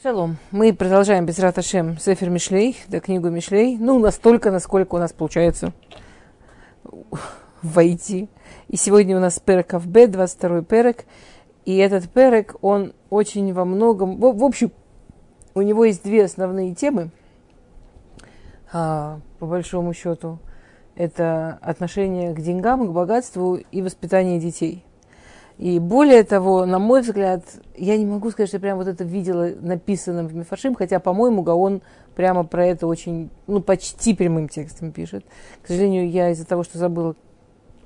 Шалом. Мы продолжаем без Раташем Сефер Мишлей, да, книгу Мишлей. Ну, настолько, насколько у нас получается войти. И сегодня у нас перек Авбе, 22-й перек. И этот перек, он очень во многом... В, в общем, у него есть две основные темы, а, по большому счету. Это отношение к деньгам, к богатству и воспитание детей – и более того, на мой взгляд, я не могу сказать, что я прям вот это видела написанным в Мифашим, хотя, по-моему, Гаон прямо про это очень, ну, почти прямым текстом пишет. К сожалению, я из-за того, что забыла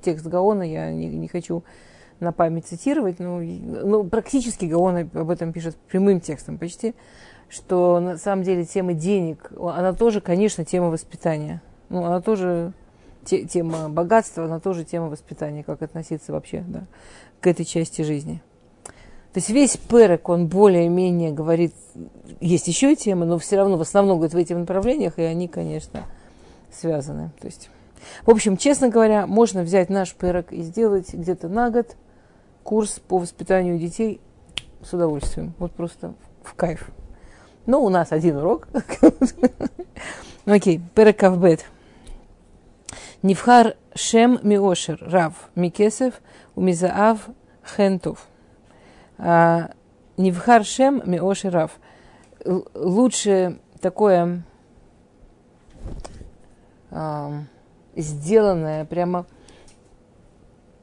текст Гаона, я не, не хочу на память цитировать, но ну, практически Гаон об этом пишет прямым текстом почти, что на самом деле тема денег, она тоже, конечно, тема воспитания. Ну, она тоже те, тема богатства, она тоже тема воспитания, как относиться вообще да, к этой части жизни. То есть весь перек, он более-менее говорит, есть еще темы, но все равно в основном говорит в этих направлениях, и они, конечно, связаны. То есть, в общем, честно говоря, можно взять наш перек и сделать где-то на год курс по воспитанию детей с удовольствием. Вот просто в кайф. Но у нас один урок. Окей, перек Авбет. Нивхар Шем Миошер, Рав, Микесев, Умизаав Хентов. А, Нивхар Шем Миошер, Рав. Лучше такое а, сделанное, прямо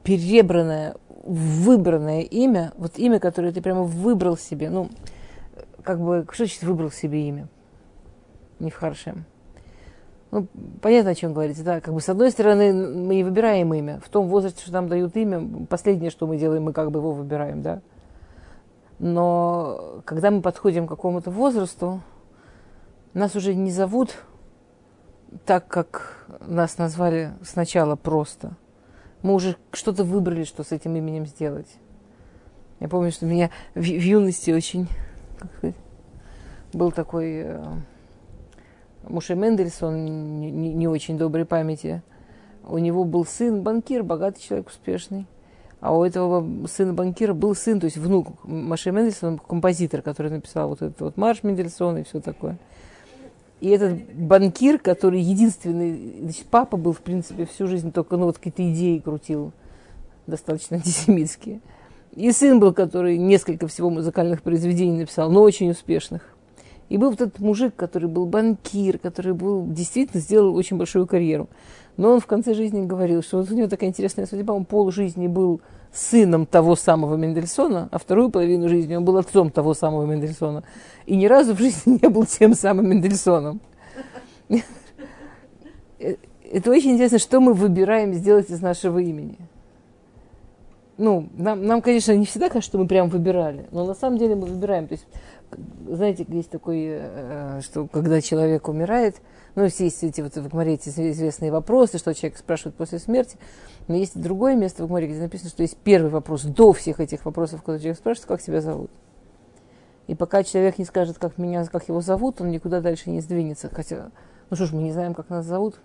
перебранное, выбранное имя, вот имя, которое ты прямо выбрал себе, ну, как бы, что значит выбрал себе имя? Нивхаршем. Ну, понятно, о чем говорится. Да, как бы с одной стороны, мы не выбираем имя. В том возрасте, что нам дают имя, последнее, что мы делаем, мы как бы его выбираем, да. Но когда мы подходим к какому-то возрасту, нас уже не зовут так, как нас назвали сначала просто. Мы уже что-то выбрали, что с этим именем сделать. Я помню, что меня в, в юности очень как сказать, был такой э, Муше Мендельсон, не, не, очень доброй памяти, у него был сын банкир, богатый человек, успешный. А у этого сына банкира был сын, то есть внук Маше Мендельсона, композитор, который написал вот этот вот марш Мендельсона и все такое. И этот банкир, который единственный, значит, папа был, в принципе, всю жизнь только, ну, вот какие-то идеи крутил, достаточно антисемитские. И сын был, который несколько всего музыкальных произведений написал, но очень успешных. И был вот этот мужик, который был банкир, который был, действительно сделал очень большую карьеру. Но он в конце жизни говорил, что вот у него такая интересная судьба, он пол жизни был сыном того самого Мендельсона, а вторую половину жизни он был отцом того самого Мендельсона. И ни разу в жизни не был тем самым Мендельсоном. Это очень интересно, что мы выбираем сделать из нашего имени. Ну, нам, нам, конечно, не всегда кажется, что мы прям выбирали, но на самом деле мы выбираем. То есть знаете, есть такой, э, что когда человек умирает, ну, есть эти вот в Гмаре эти известные вопросы, что человек спрашивает после смерти, но есть другое место в Гмаре, где написано, что есть первый вопрос до всех этих вопросов, когда человек спрашивает, как тебя зовут. И пока человек не скажет, как меня, как его зовут, он никуда дальше не сдвинется. Хотя, ну что ж, мы не знаем, как нас зовут.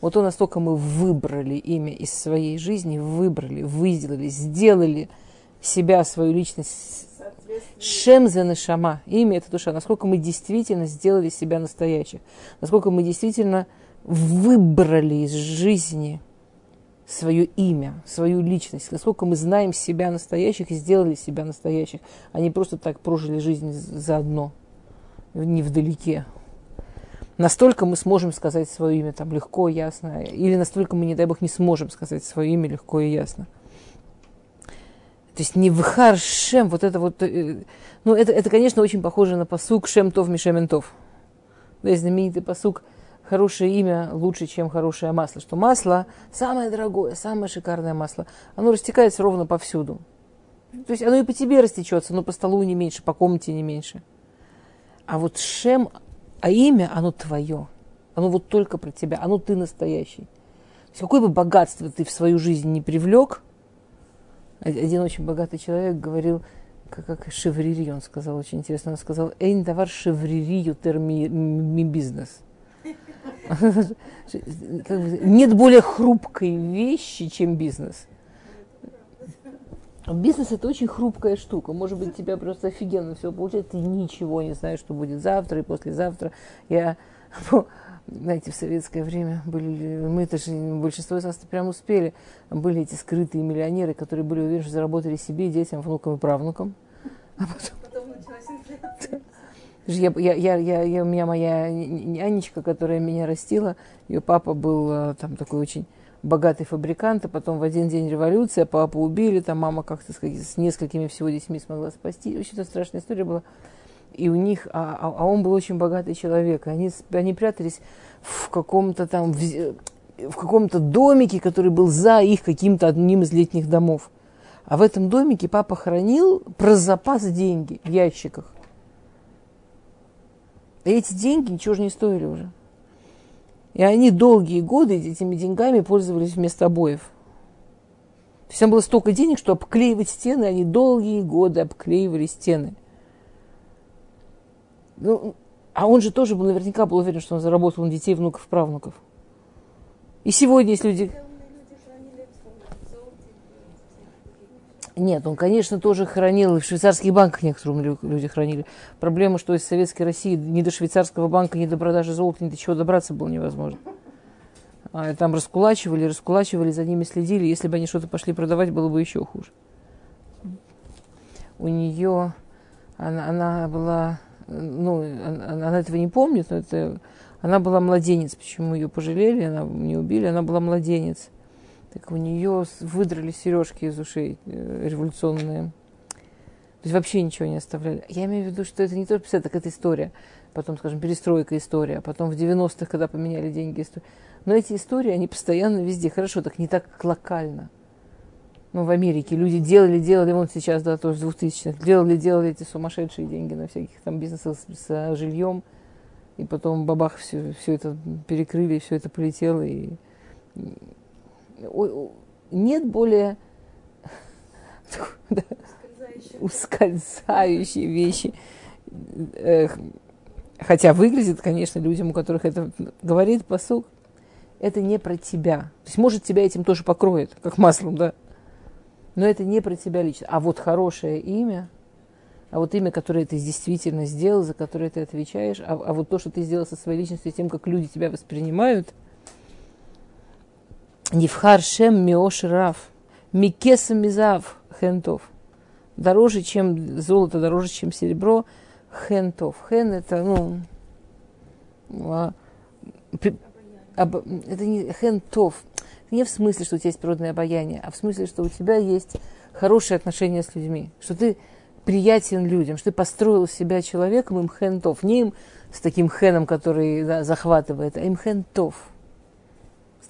Вот то настолько мы выбрали имя из своей жизни, выбрали, выделили, сделали себя, свою личность Шем за шама. Имя это душа. Насколько мы действительно сделали себя настоящих. Насколько мы действительно выбрали из жизни свое имя, свою личность, насколько мы знаем себя настоящих и сделали себя настоящих, не просто так прожили жизнь заодно, не вдалеке. Настолько мы сможем сказать свое имя там легко, ясно, или настолько мы, не дай бог, не сможем сказать свое имя легко и ясно. То есть не в Шем, вот это вот, э, ну это, это, конечно, очень похоже на посук Шем Тов Мишементов. Да, знаменитый посук хорошее имя лучше, чем хорошее масло. Что масло самое дорогое, самое шикарное масло. Оно растекается ровно повсюду. То есть оно и по тебе растечется, но по столу не меньше, по комнате не меньше. А вот Шем, а имя, оно твое. Оно вот только про тебя, оно ты настоящий. То есть какое бы богатство ты в свою жизнь не привлек – один очень богатый человек говорил, как, как шеврири, он сказал, очень интересно, он сказал, «Эйн давар шеврири ютер ми, ми бизнес». Нет более хрупкой вещи, чем бизнес. Бизнес это очень хрупкая штука. Может быть, тебя просто офигенно все получается, ты ничего не знаешь, что будет завтра и послезавтра. Я, знаете, в советское время были, мы это же большинство из нас прям успели, были эти скрытые миллионеры, которые были уверены, что заработали себе, детям, внукам и правнукам. А потом, потом началась инфляция. Я, я, я, я, я, у меня моя нянечка, которая меня растила, ее папа был э, там такой очень богатый фабрикант, а потом в один день революция, папу убили, там мама как-то с несколькими всего детьми смогла спасти. Очень это страшная история была. И у них, а, а, а он был очень богатый человек. Они, они прятались в каком-то там, в, в каком-то домике, который был за их каким-то одним из летних домов. А в этом домике папа хранил про запас деньги в ящиках. И эти деньги ничего же не стоили уже. И они долгие годы этими деньгами пользовались вместо обоев. То есть было столько денег, что обклеивать стены, они долгие годы обклеивали стены. Ну, а он же тоже был наверняка был уверен, что он заработал на детей, внуков, правнуков. И сегодня есть люди... Нет, он, конечно, тоже хранил, в швейцарских банках некоторые люди хранили. Проблема, что из Советской России ни до швейцарского банка, ни до продажи золота, ни до чего добраться было невозможно. А там раскулачивали, раскулачивали, за ними следили. Если бы они что-то пошли продавать, было бы еще хуже. У нее, она, она была, ну, она, она этого не помнит, но это, она была младенец. Почему ее пожалели, она не убили, она была младенец так у нее выдрали сережки из ушей э, революционные. То есть вообще ничего не оставляли. Я имею в виду, что это не только 50, так это история. Потом, скажем, перестройка история. А потом в 90-х, когда поменяли деньги, история. Но эти истории, они постоянно везде. Хорошо, так не так локально. Ну, в Америке люди делали, делали, вон сейчас, да, тоже в 2000-х, делали, делали эти сумасшедшие деньги на всяких там бизнесах с, с жильем. И потом бабах, все, все это перекрыли, все это полетело. И, нет более ускользающие вещи. Хотя выглядит, конечно, людям, у которых это говорит посук, это не про тебя. То есть, может, тебя этим тоже покроет, как маслом, да? Но это не про тебя лично. А вот хорошее имя, а вот имя, которое ты действительно сделал, за которое ты отвечаешь, а, а вот то, что ты сделал со своей личностью, тем, как люди тебя воспринимают – Нивхар Шем Миош Раф. Микеса Мизав Хентов. Дороже, чем золото, дороже, чем серебро. Хентов. Хен это, ну, а, при, об, это не хентов. Не в смысле, что у тебя есть природное обаяние, а в смысле, что у тебя есть хорошие отношения с людьми, что ты приятен людям, что ты построил себя человеком им хентов, не им с таким хеном, который да, захватывает, а им хентов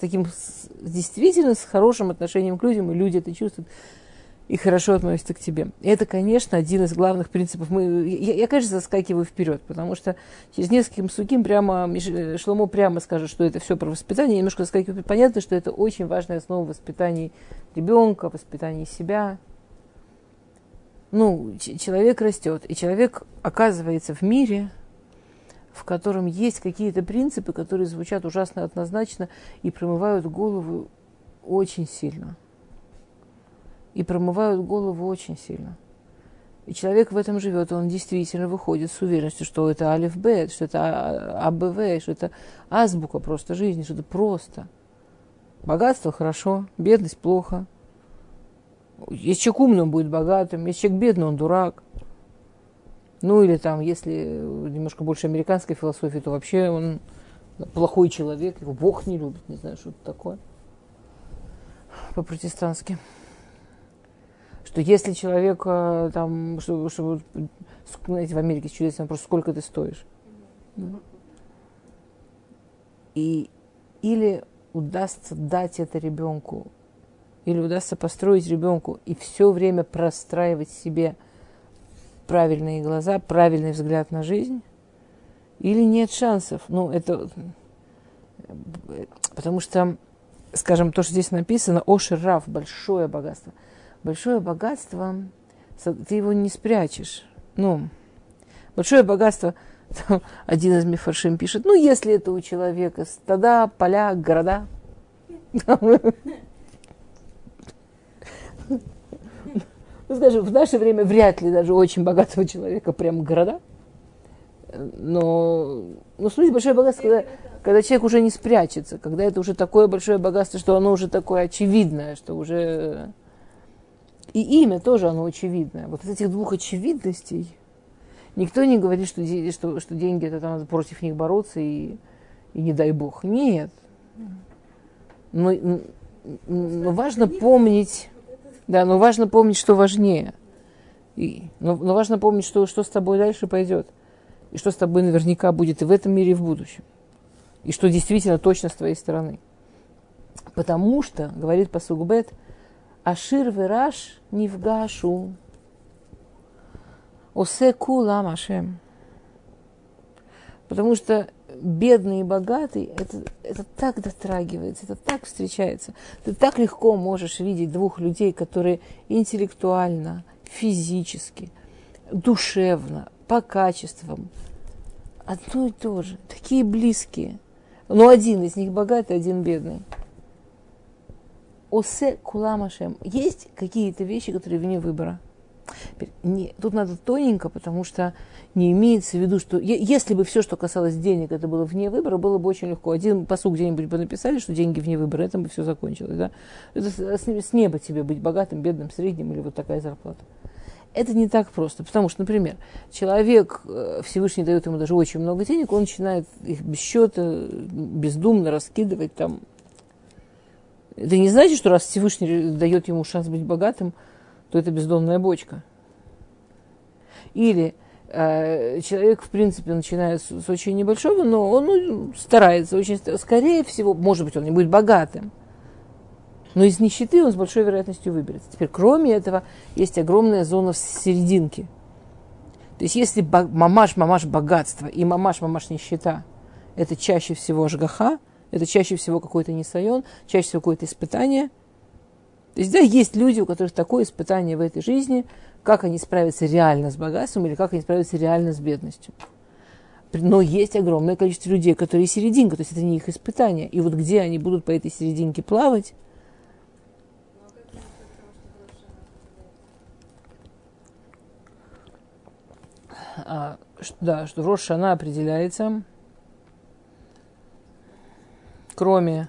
таким с, действительно с хорошим отношением к людям, и люди это чувствуют и хорошо относятся к тебе. Это, конечно, один из главных принципов. Мы, я, я, конечно, заскакиваю вперед, потому что через нескольким суким прямо Шломо прямо скажет, что это все про воспитание. Я немножко заскакиваю. Понятно, что это очень важная основа воспитания ребенка, воспитания себя. Ну, человек растет, и человек оказывается в мире, в котором есть какие-то принципы, которые звучат ужасно однозначно и промывают голову очень сильно. И промывают голову очень сильно. И человек в этом живет, он действительно выходит с уверенностью, что это алиф б, что это АБВ, что это азбука просто жизни, что это просто. Богатство хорошо, бедность плохо. Если человек умный, он будет богатым, если человек бедный, он дурак. Ну или там, если немножко больше американской философии, то вообще он плохой человек, его Бог не любит, не знаю, что это такое по-протестантски. Что если человек там, что, что знаете, в Америке чудесно, просто сколько ты стоишь. И или удастся дать это ребенку, или удастся построить ребенку и все время простраивать себе – правильные глаза, правильный взгляд на жизнь, или нет шансов. Ну, это потому что, скажем, то, что здесь написано, Ошер большое богатство. Большое богатство, ты его не спрячешь. Ну, большое богатство, один из мифаршим пишет, ну, если это у человека стада, поля, города, ну, скажем, в наше время вряд ли даже очень богатого человека прям города. Но, ну, в большое богатство, когда, когда человек уже не спрячется, когда это уже такое большое богатство, что оно уже такое очевидное, что уже... И имя тоже оно очевидное. Вот из этих двух очевидностей никто не говорит, что, что, что деньги это там против них бороться и, и не дай бог. Нет. Но, но важно помнить, да, но важно помнить, что важнее. И, но, но важно помнить, что, что с тобой дальше пойдет. И что с тобой наверняка будет и в этом мире, и в будущем и что действительно точно с твоей стороны. Потому что, говорит Пасугбет, Ашир вераш нивгашу, осе кулам ашем. Потому что бедный и богатый, это, это так дотрагивается, это так встречается. Ты так легко можешь видеть двух людей, которые интеллектуально, физически, душевно, по качествам одно и то же, такие близкие – но один из них богатый, один бедный. Осе куламашем. Есть какие-то вещи, которые вне выбора. Не, тут надо тоненько, потому что не имеется в виду, что если бы все, что касалось денег, это было вне выбора, было бы очень легко. Один посуг где-нибудь бы написали, что деньги вне выбора, это бы все закончилось. Да? Это с, с неба тебе быть богатым, бедным, средним или вот такая зарплата. Это не так просто, потому что, например, человек, э, Всевышний дает ему даже очень много денег, он начинает их без счета, бездумно раскидывать там. Это не значит, что раз Всевышний дает ему шанс быть богатым, то это бездомная бочка. Или э, человек, в принципе, начинает с, с очень небольшого, но он ну, старается очень, скорее всего, может быть, он не будет богатым, но из нищеты он с большой вероятностью выберется. Теперь, кроме этого, есть огромная зона в серединке. То есть, если мамаш-мамаш богатство и мамаш-мамаш нищета, это чаще всего жгаха, это чаще всего какой-то несайон, чаще всего какое-то испытание. То есть, да, есть люди, у которых такое испытание в этой жизни, как они справятся реально с богатством или как они справятся реально с бедностью. Но есть огромное количество людей, которые серединка, то есть это не их испытание. И вот где они будут по этой серединке плавать, а, да, что в Рош она определяется, кроме...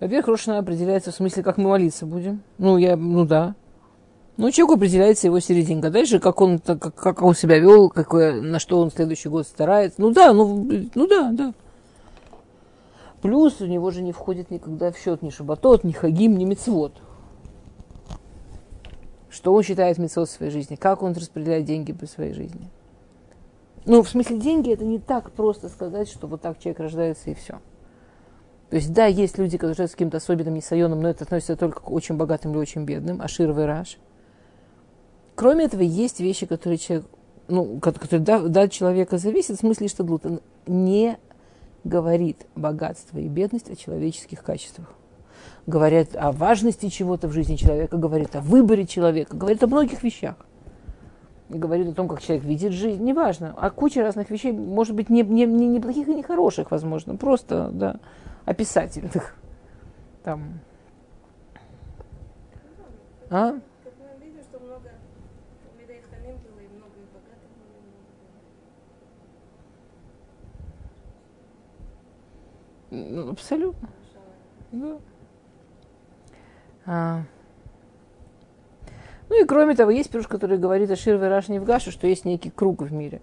Во-первых, Рош определяется в смысле, как мы молиться будем. Ну, я, ну да. Ну, человек определяется его серединка. Дальше, как он, как, как он себя вел, какое, на что он следующий год старается. Ну да, ну, ну да, да. Плюс у него же не входит никогда в счет ни шабатот, ни хагим, ни мецвод что он считает мецвод в своей жизни, как он распределяет деньги по своей жизни. Ну, в смысле, деньги это не так просто сказать, что вот так человек рождается и все. То есть, да, есть люди, которые с каким-то особенным несайоном, но это относится только к очень богатым или очень бедным, ашир раш. Кроме этого, есть вещи, которые человек, ну, которые да, да, человека зависят, в смысле, что Он не говорит богатство и бедность о человеческих качествах говорят о важности чего-то в жизни человека, говорит о выборе человека, говорит о многих вещах. Говорит о том, как человек видит жизнь, неважно, о куче разных вещей, может быть, не, не, не, не плохих и не хороших, возможно, просто, да, описательных. Там. А? Ну, абсолютно. Да. А. Ну и кроме того, есть пируш, который говорит о Шир Вераш Невгашу, что есть некий круг в мире.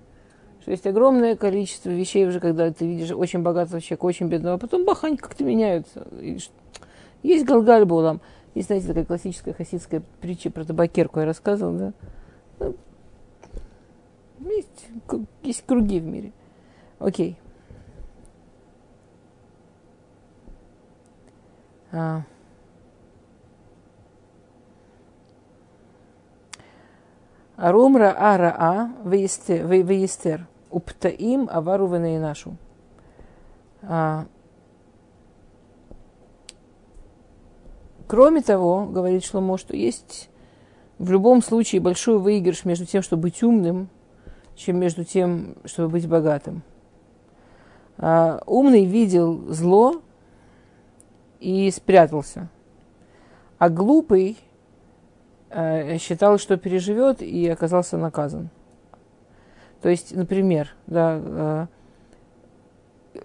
Что есть огромное количество вещей уже, когда ты видишь очень богатого человека, очень бедного, а потом бах, они как-то меняются. Есть Галгаль Булам. Есть, знаете, такая классическая хасидская притча про табакерку, я рассказывал, да? Ну, есть, есть круги в мире. Окей. А. Арумра араа веестер. Уптаим авару нашу. А, кроме того, говорит Шломо, что есть в любом случае большой выигрыш между тем, чтобы быть умным, чем между тем, чтобы быть богатым. А, умный видел зло и спрятался, а глупый э, считал, что переживет и оказался наказан. То есть, например, да, э,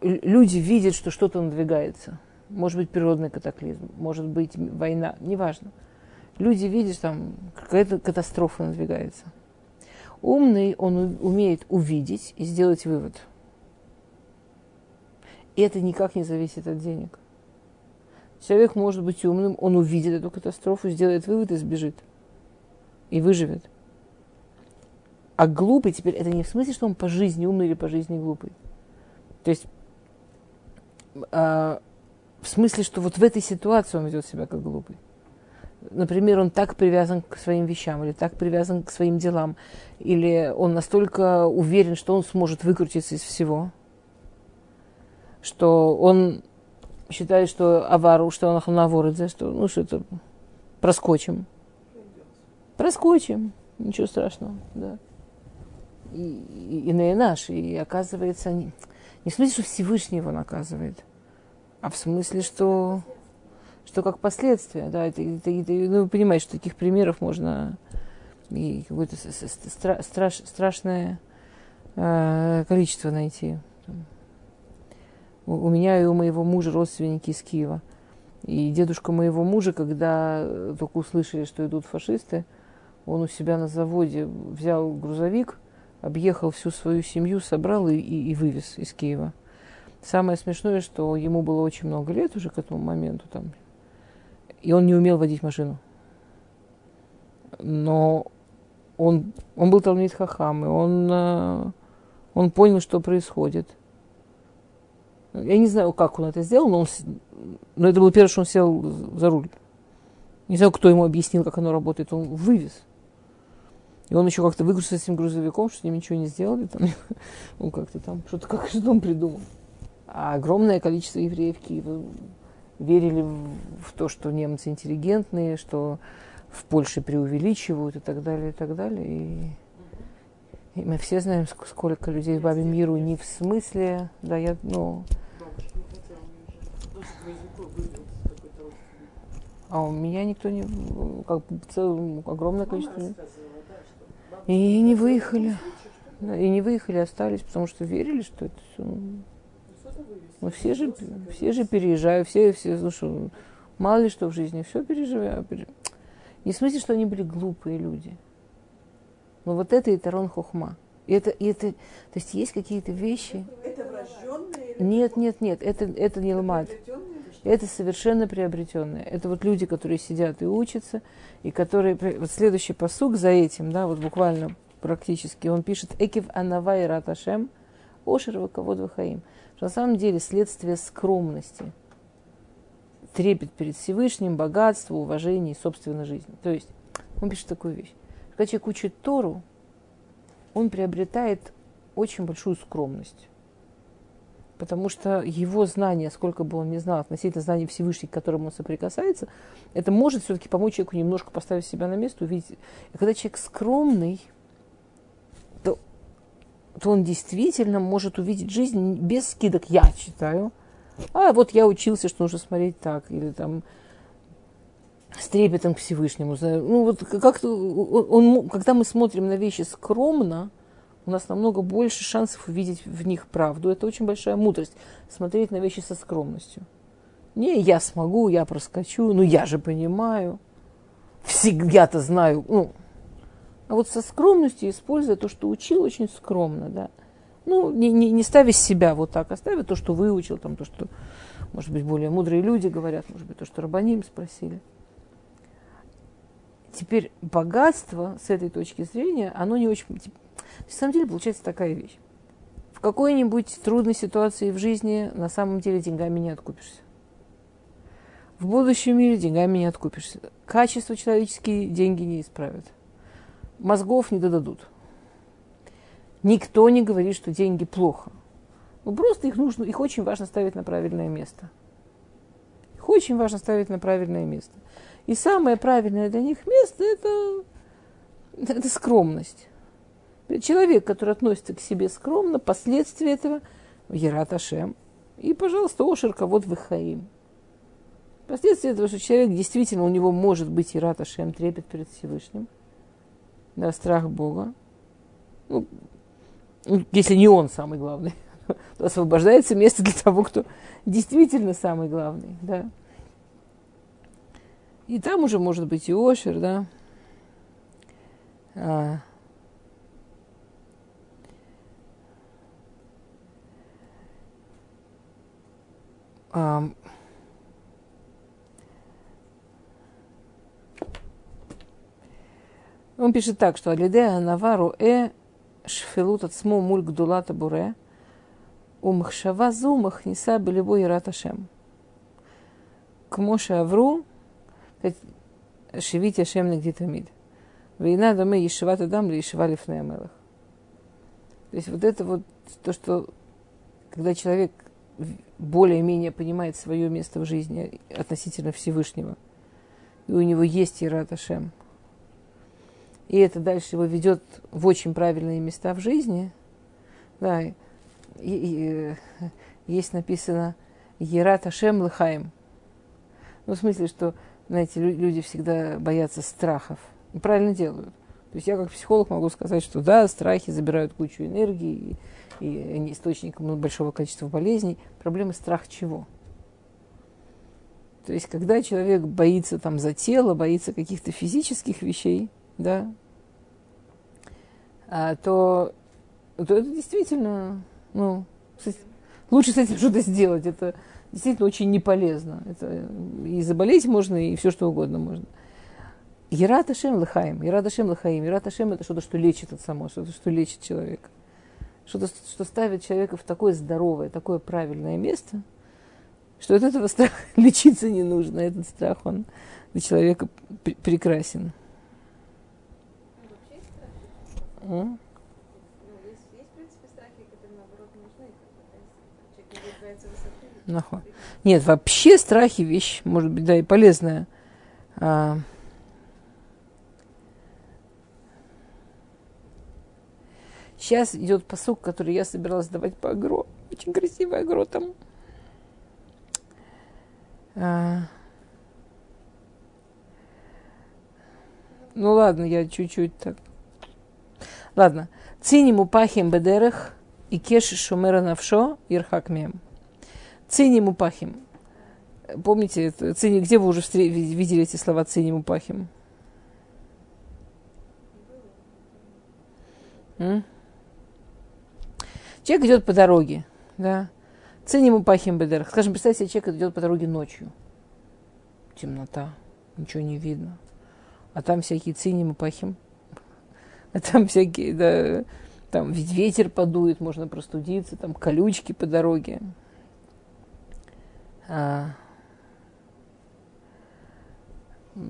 люди видят, что что-то надвигается. Может быть, природный катаклизм, может быть, война, неважно. Люди видят, там какая-то катастрофа надвигается. Умный, он умеет увидеть и сделать вывод. И это никак не зависит от денег. Человек может быть умным, он увидит эту катастрофу, сделает вывод и сбежит. И выживет. А глупый теперь, это не в смысле, что он по жизни умный или по жизни глупый. То есть, а, в смысле, что вот в этой ситуации он ведет себя как глупый. Например, он так привязан к своим вещам, или так привязан к своим делам, или он настолько уверен, что он сможет выкрутиться из всего, что он считает, что авару, что он навородзе, что ну что это проскочим. Проскочим, ничего страшного, да. И, и, и на наш, и оказывается, не, не в смысле, что Всевышний его наказывает, а в смысле, что, что как последствие, да, это, это, это, ну, вы понимаете, что таких примеров можно и какое-то стра, страш, страшное э, количество найти у меня и у моего мужа родственники из Киева. И дедушка моего мужа, когда только услышали, что идут фашисты, он у себя на заводе взял грузовик, объехал всю свою семью, собрал и, и, и вывез из Киева. Самое смешное, что ему было очень много лет уже к этому моменту там, и он не умел водить машину. Но он, он был Талмит Хахам, и он, э, он понял, что происходит. Я не знаю, как он это сделал, но, он, но это было первое, что он сел за руль. Не знаю, кто ему объяснил, как оно работает. Он вывез. И он еще как-то выгрузился с этим грузовиком, что с ним ничего не сделали. Там, ну, как-то там, что-то как что он придумал. А огромное количество евреев Киева верили в то, что немцы интеллигентные, что в Польше преувеличивают и так далее, и так далее. И, и мы все знаем, сколько людей в Бабе Миру не в смысле, да, я, ну, А у меня никто не... Как целое, огромное количество... И не выехали. И не выехали, остались, потому что верили, что это все... Ну, все же, все же переезжают, все, все, слушай, мало ли что в жизни, все переживаю. Не в смысле, что они были глупые люди. Но вот это и Тарон Хохма. И это, и это, то есть есть какие-то вещи. Это врожденные? Нет, нет, нет, это, это не ломат. Это совершенно приобретенное. Это вот люди, которые сидят и учатся, и которые... Вот следующий посук за этим, да, вот буквально практически, он пишет «Экив анавай раташем, ошер ваковод вахаим». На самом деле следствие скромности, трепет перед Всевышним, богатство, уважение и собственной жизни. То есть он пишет такую вещь. Когда человек учит Тору, он приобретает очень большую скромность. Потому что его знание, сколько бы он ни знал относительно знаний Всевышнего, к которому он соприкасается, это может все-таки помочь человеку немножко поставить себя на место, увидеть. И когда человек скромный, то, то он действительно может увидеть жизнь без скидок, я считаю. А вот я учился, что нужно смотреть так, или там с трепетом к Всевышнему. Ну вот как-то он, он, когда мы смотрим на вещи скромно, у нас намного больше шансов увидеть в них правду. Это очень большая мудрость, смотреть на вещи со скромностью. Не, я смогу, я проскочу, ну я же понимаю, всегда-то знаю. Ну, а вот со скромностью, используя то, что учил, очень скромно, да. Ну, не, не, не ставя себя вот так, а ставя то, что выучил, там, то, что, может быть, более мудрые люди говорят, может быть, то, что Рабаним спросили. Теперь богатство с этой точки зрения, оно не очень на самом деле получается такая вещь. В какой-нибудь трудной ситуации в жизни на самом деле деньгами не откупишься. В будущем мире деньгами не откупишься. Качество человеческие деньги не исправят. Мозгов не додадут. Никто не говорит, что деньги плохо. Ну, просто их нужно, их очень важно ставить на правильное место. Их очень важно ставить на правильное место. И самое правильное для них место это, это скромность. Человек, который относится к себе скромно, последствия этого – Ерат Ашем. И, пожалуйста, Ошерка, вот Вихаим. Последствия этого, что человек действительно, у него может быть и раташем, трепет перед Всевышним, да, страх Бога. Ну, если не он самый главный, то освобождается место для того, кто действительно самый главный, да. И там уже может быть и Ошер, да. Он пишет так, что Алидея Навару э шфелут от смо муль гдулата буре умхшава зу махниса белебо ират ашем. К Моше Авру шевить Ашем нагдитамид. Война доме ешиват адам ли ешива лифнея То есть вот это вот то, что когда человек более-менее понимает свое место в жизни относительно Всевышнего, и у него есть Ират Ашем – и это дальше его ведет в очень правильные места в жизни, да, и, и, есть написано Ерат Ашем Лыхаем. Ну, в смысле, что, знаете, люди всегда боятся страхов. И правильно делают. То есть я как психолог могу сказать, что да, страхи забирают кучу энергии, и, источником большого количества болезней. Проблема страх чего? То есть, когда человек боится там за тело, боится каких-то физических вещей, да, а, то, то это действительно, ну, лучше с этим что-то сделать. Это действительно очень неполезно. Это и заболеть можно, и все что угодно можно. Ерат Ашем Лыхаим, Ерат Ашем Лыхаим. Ерат Ашем это что-то, что лечит от само, что-то, что лечит человека. Что-то, что ставит человека в такое здоровое, такое правильное место, что от этого страха лечиться не нужно. Этот страх, он для человека прекрасен. Ну, Нет, вообще страхи вещь, может быть, да, и полезная. А... Сейчас идет посук, который я собиралась давать по агро. Очень красивый агро там. А... Ну ладно, я чуть-чуть так Ладно. Циниму пахим бедерех и кеш шумера навшо ирхак мем. Циниму пахим. Помните, цини, где вы уже видели эти слова циниму пахим? М? Человек идет по дороге, да. Цениму пахим бедер. Скажем, представьте себе, человек идет по дороге ночью. Темнота, ничего не видно. А там всякие циниму пахим а там всякие, да, там ведь ветер подует, можно простудиться, там колючки по дороге. А,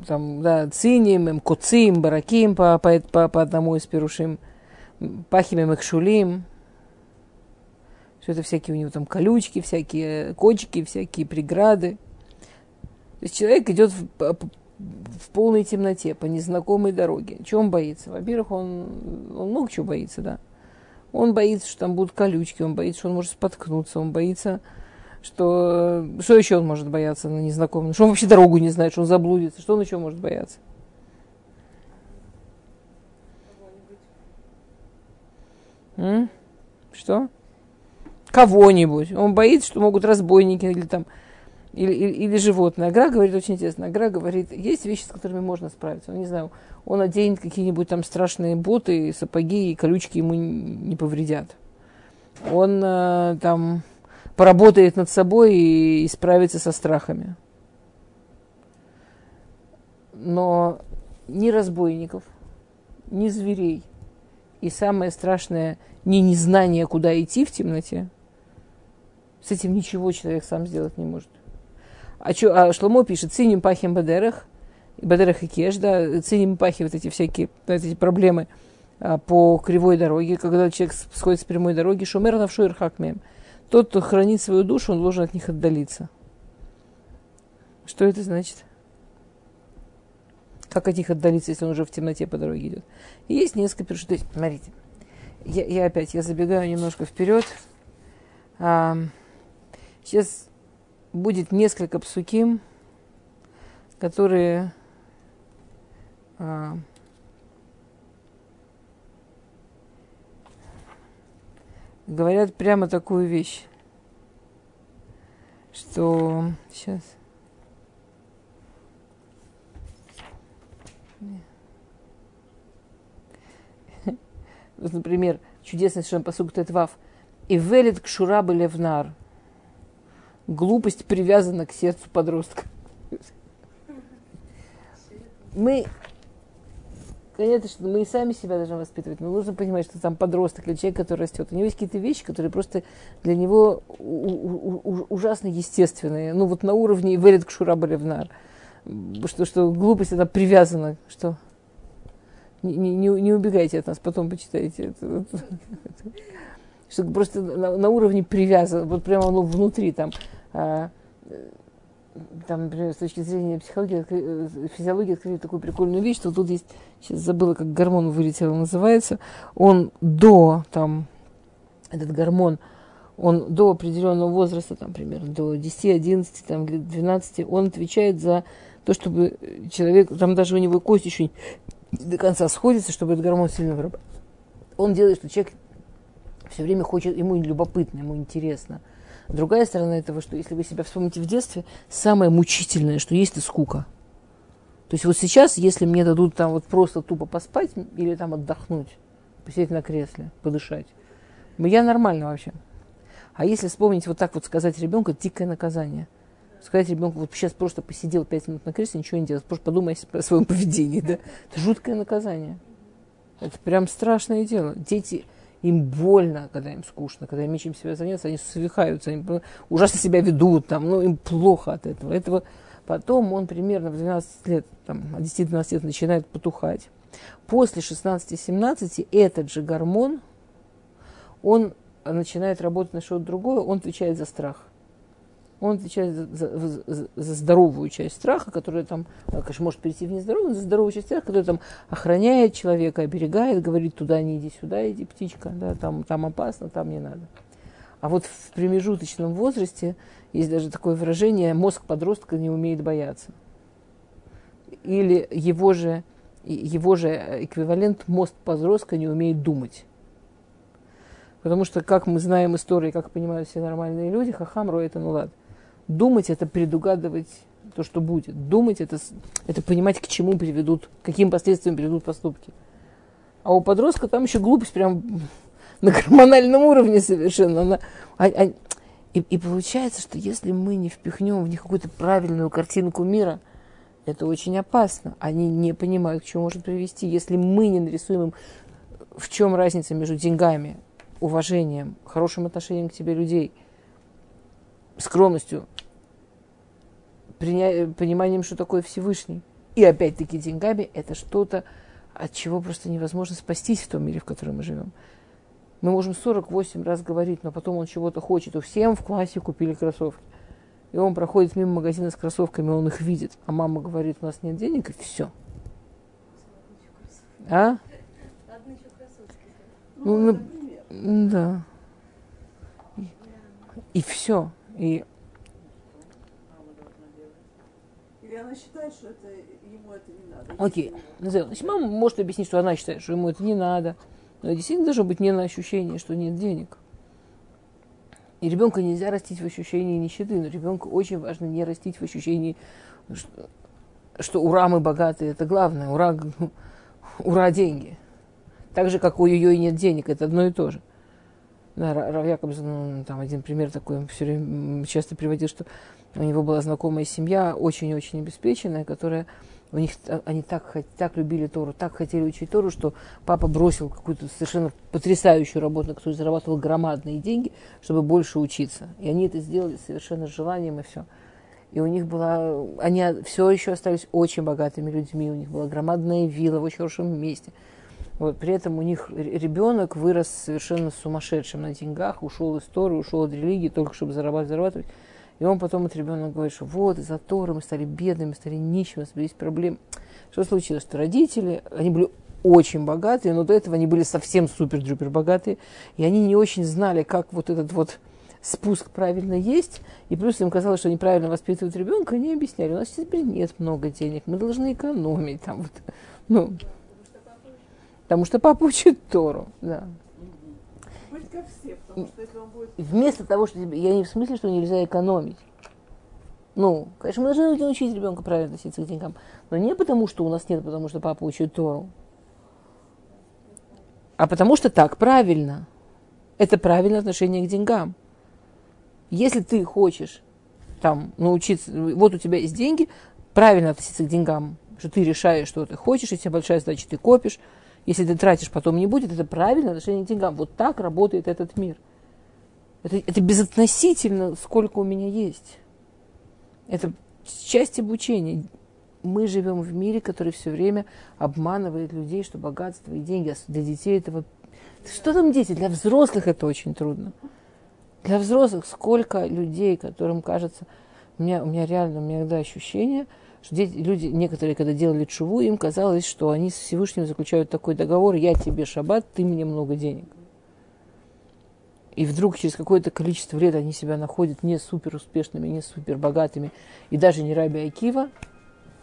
там, да, циним, им куцим, бараким по, по, по, по одному из перушим, пахим их шулим. Все это всякие у него там колючки, всякие кочки, всякие преграды. То есть человек идет в, в полной темноте, по незнакомой дороге. Чего он боится? Во-первых, он, он много чего боится, да. Он боится, что там будут колючки, он боится, что он может споткнуться, он боится, что... Что еще он может бояться на незнакомом? Что он вообще дорогу не знает, что он заблудится, что он еще может бояться? М? Что? Кого-нибудь. Он боится, что могут разбойники или там или, или, или животное. Агра говорит очень интересно. Агра говорит, есть вещи, с которыми можно справиться. Он, не знаю, он оденет какие-нибудь там страшные боты, сапоги, и колючки ему не повредят. Он э, там поработает над собой и, и справится со страхами. Но ни разбойников, ни зверей, и самое страшное, ни незнание, куда идти в темноте, с этим ничего человек сам сделать не может. А, чё, а Шломо пишет, циним пахим бадерах, бадерах и кеш, да, циним пахи вот эти всякие вот эти проблемы а, по кривой дороге, когда человек сходит с прямой дороги, шумер навшу ирхакмем. Тот, кто хранит свою душу, он должен от них отдалиться. Что это значит? Как от них отдалиться, если он уже в темноте по дороге идет? И есть несколько есть, смотрите, я, я опять, я забегаю немножко вперед. А, сейчас будет несколько псуким, которые а, говорят прямо такую вещь, что сейчас. Вот, например, чудесный совершенно посуг Тетвав. И велит к шурабы левнар. Глупость привязана к сердцу подростка. Мы Понятно, что мы и сами себя должны воспитывать, но нужно понимать, что там подросток или человек, который растет, у него есть какие-то вещи, которые просто для него ужасно естественные. Ну вот на уровне Верит Кшура Балевнар. Что, что глупость, она привязана, что не, не, не убегайте от нас, потом почитайте. Это. Что просто на, на уровне привязано, вот прямо оно внутри там. А, там, например, с точки зрения психологии, э, физиологии открыли такую прикольную вещь, что тут есть, сейчас забыла, как гормон вылетел, называется, он до, там, этот гормон, он до определенного возраста, там, примерно, до 10, 11, там, 12, он отвечает за то, чтобы человек, там даже у него кость еще до конца сходится, чтобы этот гормон сильно вырабатывать. Он делает, что человек все время хочет, ему любопытно, ему интересно – Другая сторона этого, что если вы себя вспомните в детстве, самое мучительное, что есть, это скука. То есть вот сейчас, если мне дадут там вот просто тупо поспать или там отдохнуть, посидеть на кресле, подышать, я нормально вообще. А если вспомнить вот так вот сказать ребенку, дикое наказание. Сказать ребенку, вот сейчас просто посидел пять минут на кресле, ничего не делать, просто подумай о своем поведении, да? Это жуткое наказание. Это прям страшное дело. Дети, им больно, когда им скучно, когда им нечем себя заняться, они свихаются, они ужасно себя ведут, там, ну, им плохо от этого. этого. Потом он примерно в 12 лет, там, от 10-12 лет начинает потухать. После 16-17 этот же гормон, он начинает работать на что-то другое, он отвечает за страх. Он отвечает за, за, за, здоровую часть страха, которая там, э, конечно, может перейти в нездоровую, но за здоровую часть страха, которая там охраняет человека, оберегает, говорит, туда не иди, сюда иди, птичка, да, там, там опасно, там не надо. А вот в промежуточном возрасте есть даже такое выражение, мозг подростка не умеет бояться. Или его же, его же эквивалент, мозг подростка не умеет думать. Потому что, как мы знаем истории, как понимают все нормальные люди, хахамру это ну ладно. Думать – это предугадывать то, что будет. Думать – это, это понимать, к чему приведут, каким последствиям приведут поступки. А у подростка там еще глупость прям на гормональном уровне совершенно. Она, а, а, и, и получается, что если мы не впихнем в них какую-то правильную картинку мира, это очень опасно. Они не понимают, к чему может привести. Если мы не нарисуем им, в чем разница между деньгами, уважением, хорошим отношением к тебе людей, скромностью. Пониманием, что такое Всевышний. И опять-таки деньгами это что-то, от чего просто невозможно спастись в том мире, в котором мы живем. Мы можем 48 раз говорить, но потом он чего-то хочет. У всем в классе купили кроссовки. И он проходит мимо магазина с кроссовками, он их видит. А мама говорит, у нас нет денег, и все. А? Ну, ну, да. И все. И она считает, что это, ему это не надо. Окей. Okay. Значит, мама может объяснить, что она считает, что ему это не надо. Но действительно должно быть не на ощущение, что нет денег. И ребенка нельзя растить в ощущении нищеты, но ребенку очень важно не растить в ощущении, что, что ура, мы богатые, это главное, ура, ура, деньги. Так же, как у ее и нет денег, это одно и то же. Да, Рав Якобс, ну, там один пример такой, он все время часто приводил, что у него была знакомая семья, очень-очень обеспеченная, которая у них они так, так любили Тору, так хотели учить Тору, что папа бросил какую-то совершенно потрясающую работу, которую зарабатывал громадные деньги, чтобы больше учиться. И они это сделали совершенно с желанием и все. И у них была, они все еще остались очень богатыми людьми, у них была громадная вилла в очень хорошем месте. Вот, при этом у них ребенок вырос совершенно сумасшедшим на деньгах, ушел из Торы, ушел от религии, только чтобы зарабатывать, зарабатывать. И он потом, этот ребенок говорит, что вот из-за Торы мы стали бедными, стали нищими, у нас есть проблемы. Что случилось? Что родители, они были очень богатые, но до этого они были совсем супер-друпер богатые, и они не очень знали, как вот этот вот спуск правильно есть, и плюс им казалось, что неправильно воспитывают ребенка, они объясняли, у нас теперь нет много денег, мы должны экономить. Там, вот, ну, потому что папа учит Тору, да. Как все, потому что если он будет... Вместо того, что тебе- я не в смысле, что нельзя экономить. Ну, конечно, мы должны научить ребенка правильно относиться к деньгам. Но не потому, что у нас нет, потому что папа учит Тору. А потому что так правильно. Это правильное отношение к деньгам. Если ты хочешь там научиться, вот у тебя есть деньги, правильно относиться к деньгам, что ты решаешь, что ты хочешь, у тебя большая задача, ты копишь, если ты тратишь, потом не будет, это правильное отношение к деньгам. Вот так работает этот мир. Это, это безотносительно, сколько у меня есть. Это часть обучения. Мы живем в мире, который все время обманывает людей, что богатство и деньги, а для детей этого... Что там дети? Для взрослых это очень трудно. Для взрослых сколько людей, которым кажется... У меня, у меня реально, у меня иногда ощущение, что люди, некоторые, когда делали чуву, им казалось, что они с Всевышним заключают такой договор, я тебе шаббат, ты мне много денег. И вдруг через какое-то количество лет они себя находят не супер успешными, не супер богатыми, и даже не Раби Акива.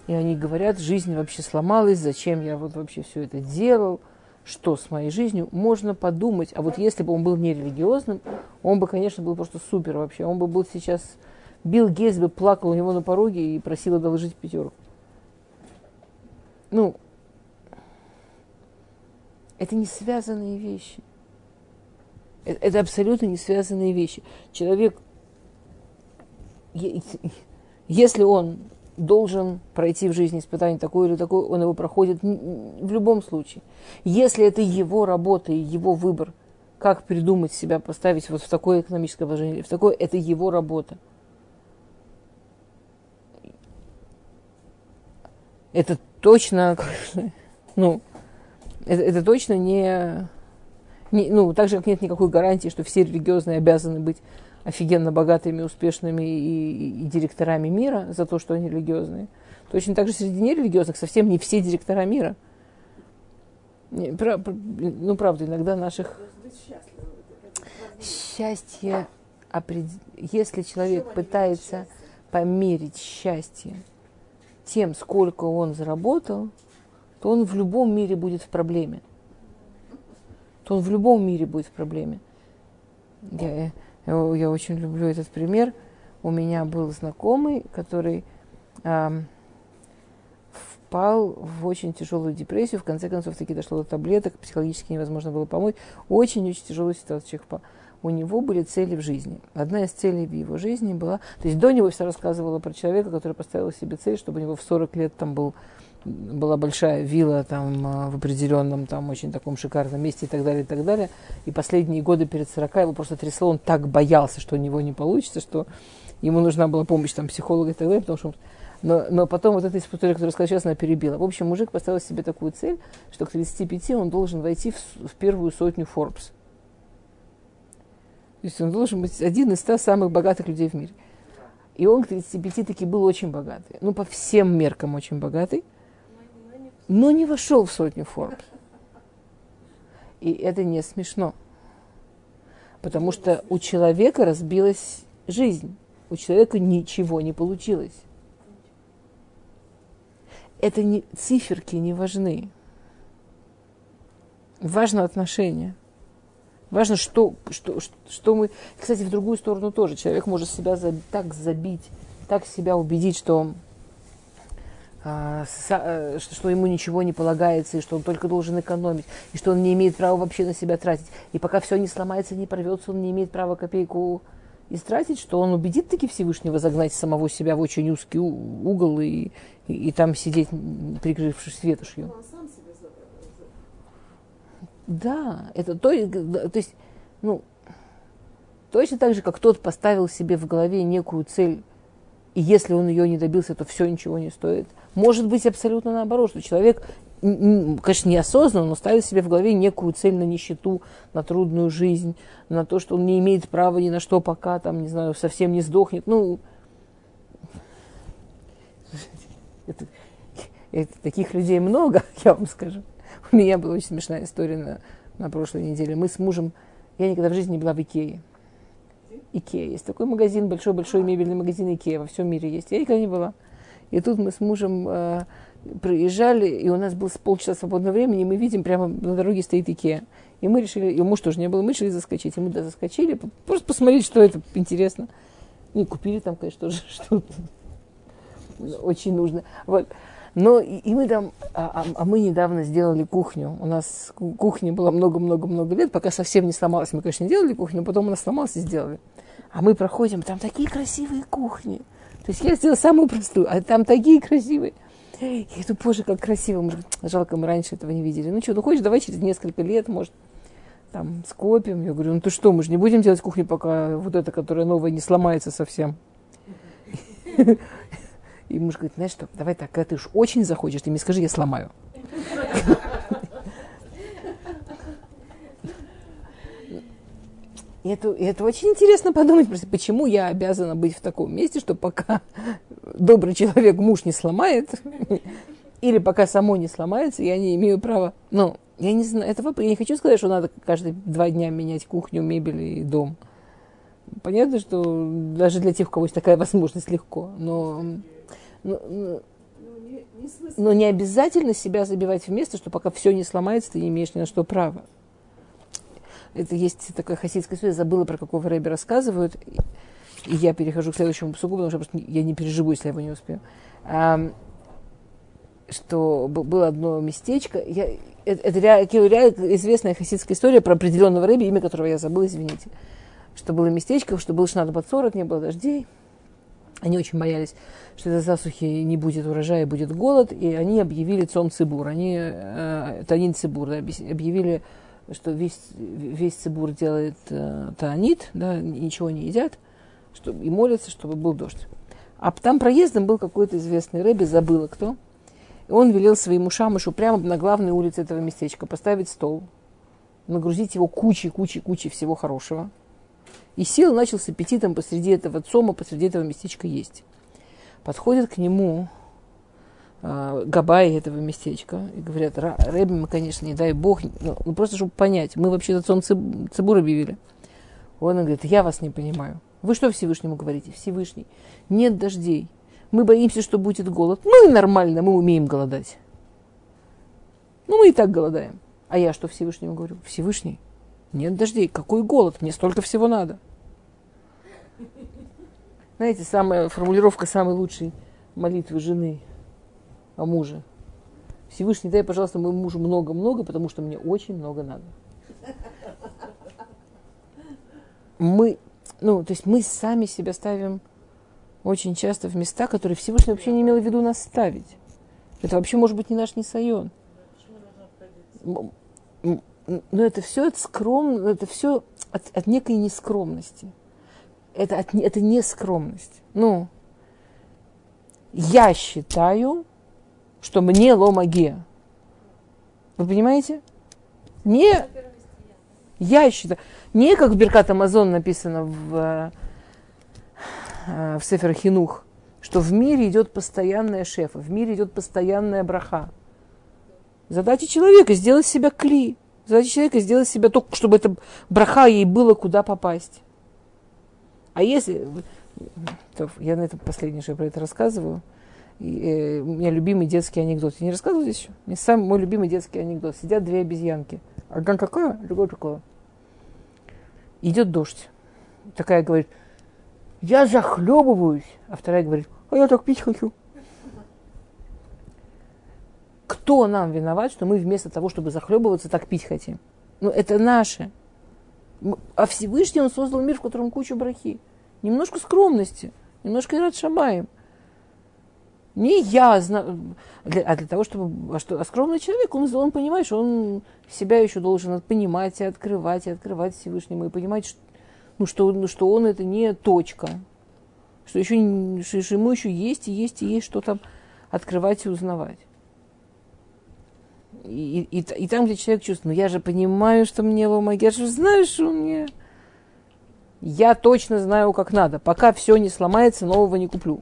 И они говорят, жизнь вообще сломалась, зачем я вот вообще все это делал, что с моей жизнью. Можно подумать, а вот если бы он был нерелигиозным, он бы, конечно, был просто супер вообще. Он бы был сейчас, Билл Гейтс бы плакал у него на пороге и просил одолжить пятерку. Ну, это не связанные вещи. Э- Это абсолютно не связанные вещи. Человек, если он должен пройти в жизни испытание такое или такое, он его проходит в любом случае. Если это его работа и его выбор, как придумать себя, поставить вот в такое экономическое положение, в такое, это его работа. Это точно, ну, это, это точно не, не, ну, так же, как нет никакой гарантии, что все религиозные обязаны быть офигенно богатыми, успешными и, и- директорами мира за то, что они религиозные. Точно так же среди нерелигиозных совсем не все директора мира. Не, пра- пр- ну, правда, иногда наших счастье, если человек пытается померить счастье тем, сколько он заработал, то он в любом мире будет в проблеме. То он в любом мире будет в проблеме. Я, я, я очень люблю этот пример. У меня был знакомый, который ам, впал в очень тяжелую депрессию. В конце концов, таки дошло до таблеток, психологически невозможно было помочь. Очень-очень тяжелую ситуацию человек впал. У него были цели в жизни. Одна из целей в его жизни была... То есть до него все рассказывала про человека, который поставил себе цель, чтобы у него в 40 лет там был, была большая вилла там, а, в определенном там очень таком шикарном месте и так далее, и так далее. И последние годы перед 40 его просто трясло. Он так боялся, что у него не получится, что ему нужна была помощь там, психолога и так далее, потому что он но, но потом вот эта история, которую рассказала сейчас, она перебила. В общем, мужик поставил себе такую цель, что к 35 он должен войти в, в первую сотню Forbes. То есть он должен быть один из ста самых богатых людей в мире. И он к 35 таки был очень богатый. Ну, по всем меркам очень богатый. Но не вошел в сотню Forbes. И это не смешно. Потому что у человека разбилась жизнь. У человека ничего не получилось это не, циферки не важны. Важно отношение. Важно, что, что, что, мы... Кстати, в другую сторону тоже. Человек может себя так забить, так себя убедить, что, а, э, что, что ему ничего не полагается, и что он только должен экономить, и что он не имеет права вообще на себя тратить. И пока все не сломается, не порвется, он не имеет права копейку истратить, что он убедит таки Всевышнего загнать самого себя в очень узкий угол и, и, и там сидеть, прикрывшись ветошью. Он сам за- Да, это то, то есть, ну, точно так же, как тот поставил себе в голове некую цель, и если он ее не добился, то все ничего не стоит. Может быть абсолютно наоборот, что человек, конечно, неосознанно, но ставит себе в голове некую цель на нищету, на трудную жизнь, на то, что он не имеет права ни на что, пока там, не знаю, совсем не сдохнет. Ну, это, это- таких людей много, я вам скажу. У меня была очень смешная история на, на прошлой неделе. Мы с мужем, я никогда в жизни не была в Икее. Икея. Есть такой магазин, большой-большой мебельный магазин Икея во всем мире есть. Я никогда не была. И тут мы с мужем э, проезжали, и у нас было полчаса свободного времени, и мы видим, прямо на дороге стоит Икея. И мы решили, и муж тоже не был, мы решили заскочить. И мы туда заскочили, просто посмотреть, что это интересно. Ну, и купили там, конечно, тоже что-то очень нужно. Вот. Но и, и мы там, а, а, а мы недавно сделали кухню. У нас кухня была много-много-много лет, пока совсем не сломалась. Мы, конечно, не делали кухню, но потом она сломалась и сделали. А мы проходим, там такие красивые кухни. То есть я сделала самую простую, а там такие красивые. Я говорю, боже, как красиво. Мы, жалко, мы раньше этого не видели. Ну что, ну хочешь, давай через несколько лет, может, там, скопим. Я говорю, ну ты что, мы же не будем делать кухню, пока вот эта, которая новая, не сломается совсем. И муж говорит, знаешь что, давай так, когда ты уж очень захочешь, ты мне скажи, я сломаю. Это, это очень интересно подумать, почему я обязана быть в таком месте, что пока добрый человек муж не сломает, или пока само не сломается, я не имею права. Ну, я не знаю, это вопрос. Я не хочу сказать, что надо каждые два дня менять кухню, мебель и дом. Понятно, что даже для тех, у кого есть такая возможность, легко. Но, но, но, но не обязательно себя забивать в место, что пока все не сломается, ты не имеешь ни на что права. Это есть такая хасидская история, забыла, про какого рэби рассказывают. И я перехожу к следующему псуку, потому что просто я не переживу, если я его не успею. А, что было одно местечко. Я, это, это реально известная хасидская история про определенного рэби, имя которого я забыла, извините. Что было местечко, что под 40, не было дождей. Они очень боялись, что из-за засухи не будет урожая, будет голод, и они объявили цом цибур. Они, э, Танин цибур, да, объявили что весь, весь цибур делает э, таанит, да, ничего не едят, чтобы, и молятся, чтобы был дождь. А там проездом был какой-то известный рэби, забыла кто. И он велел своему шамышу прямо на главной улице этого местечка поставить стол, нагрузить его кучей, кучей, кучей всего хорошего. И сел начал с аппетитом посреди этого цома, посреди этого местечка есть. Подходит к нему э, габаи этого местечка и говорят, Рэби, мы, конечно, не дай бог, ну, ну просто чтобы понять, мы вообще этот сон цибур объявили. Он говорит, я вас не понимаю. Вы что Всевышнему говорите? Всевышний. Нет дождей. Мы боимся, что будет голод. Ну и нормально, мы умеем голодать. Ну мы и так голодаем. А я что Всевышнему говорю? Всевышний, нет дождей. Какой голод? Мне столько всего надо. Знаете, самая формулировка самой лучшей молитвы жены – о муже. Всевышний, дай, пожалуйста, моему мужу много-много, потому что мне очень много надо. Мы, ну, то есть мы сами себя ставим очень часто в места, которые Всевышний вообще не имел в виду нас ставить. Это вообще может быть не наш не сайон. Но это все от скром, это все от, от некой нескромности. Это, от, это не скромность. Ну, я считаю, что мне ломаге. Вы понимаете? Не, я считаю, не как в Беркат Амазон написано в, э, в Сефер Хинух, что в мире идет постоянная шефа, в мире идет постоянная браха. Задача человека сделать себя кли. Задача человека сделать себя только, чтобы эта браха ей было куда попасть. А если... Я на этом последнее, что я про это рассказываю – и, э, у меня любимый детский анекдот. Я не рассказывал здесь еще? Не самый мой любимый детский анекдот. Сидят две обезьянки. Одна такая, другая такая. Идет дождь. Такая говорит, я захлебываюсь. А вторая говорит, а я так пить хочу. Кто нам виноват, что мы вместо того, чтобы захлебываться, так пить хотим? Ну, это наше. А Всевышний Он создал мир, в котором куча брахи. Немножко скромности, немножко Ират Шамаем. Не я знаю, а для того, чтобы... А, что, а скромный человек, он, он понимает, что он себя еще должен понимать и открывать, и открывать Всевышнему, и понимать, что, ну, что, ну, что он это не точка, что, еще, что, ему еще есть и есть и есть что там открывать и узнавать. И, и, и там, где человек чувствует, ну я же понимаю, что мне ломать, я же знаю, что мне... Я точно знаю, как надо. Пока все не сломается, нового не куплю.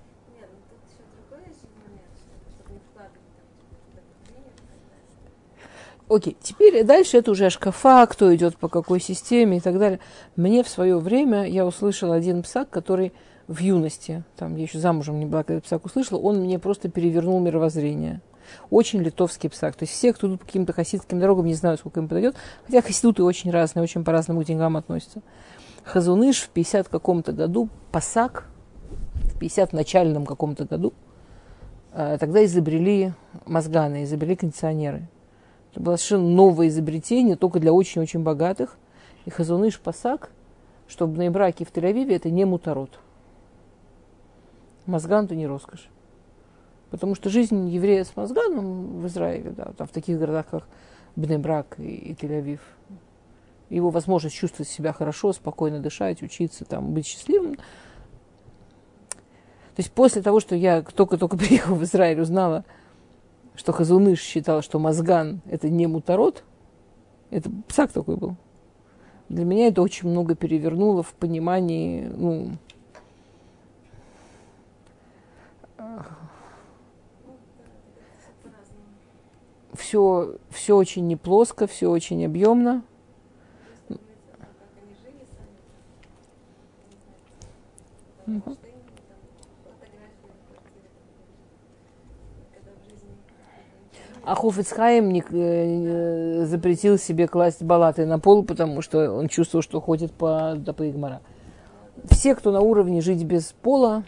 Окей, теперь дальше это уже шкафа, кто идет по какой системе и так далее. Мне в свое время я услышала один псак, который в юности, там я еще замужем не была, когда псак услышала, он мне просто перевернул мировоззрение. Очень литовский псак. То есть все, кто идут по каким-то хасидским дорогам, не знаю, сколько им подойдет. Хотя хасидуты очень разные, очень по-разному к деньгам относятся. Хазуныш в 50 каком-то году, пасак в 50 начальном каком-то году, э, тогда изобрели мозганы, изобрели кондиционеры. Это было совершенно новое изобретение, только для очень-очень богатых. И Хазуныш Пасак, чтобы на браке в Тель-Авиве, это не мутарот. Мозган – это не роскошь. Потому что жизнь еврея с мозганом в Израиле, да, там в таких городах, как Бнебрак и, и Тель-Авив, его возможность чувствовать себя хорошо, спокойно дышать, учиться, там, быть счастливым. То есть после того, что я только-только приехала в Израиль, узнала, что Хазуныш считал, что мозган – это не мутарот, это псак такой был. Для меня это очень много перевернуло в понимании, ну, все, все очень неплоско, все очень объемно. А Хофицхайм не, э, запретил себе класть балаты на пол, потому что он чувствовал, что ходит по Дапаигмара. Все, кто на уровне жить без пола,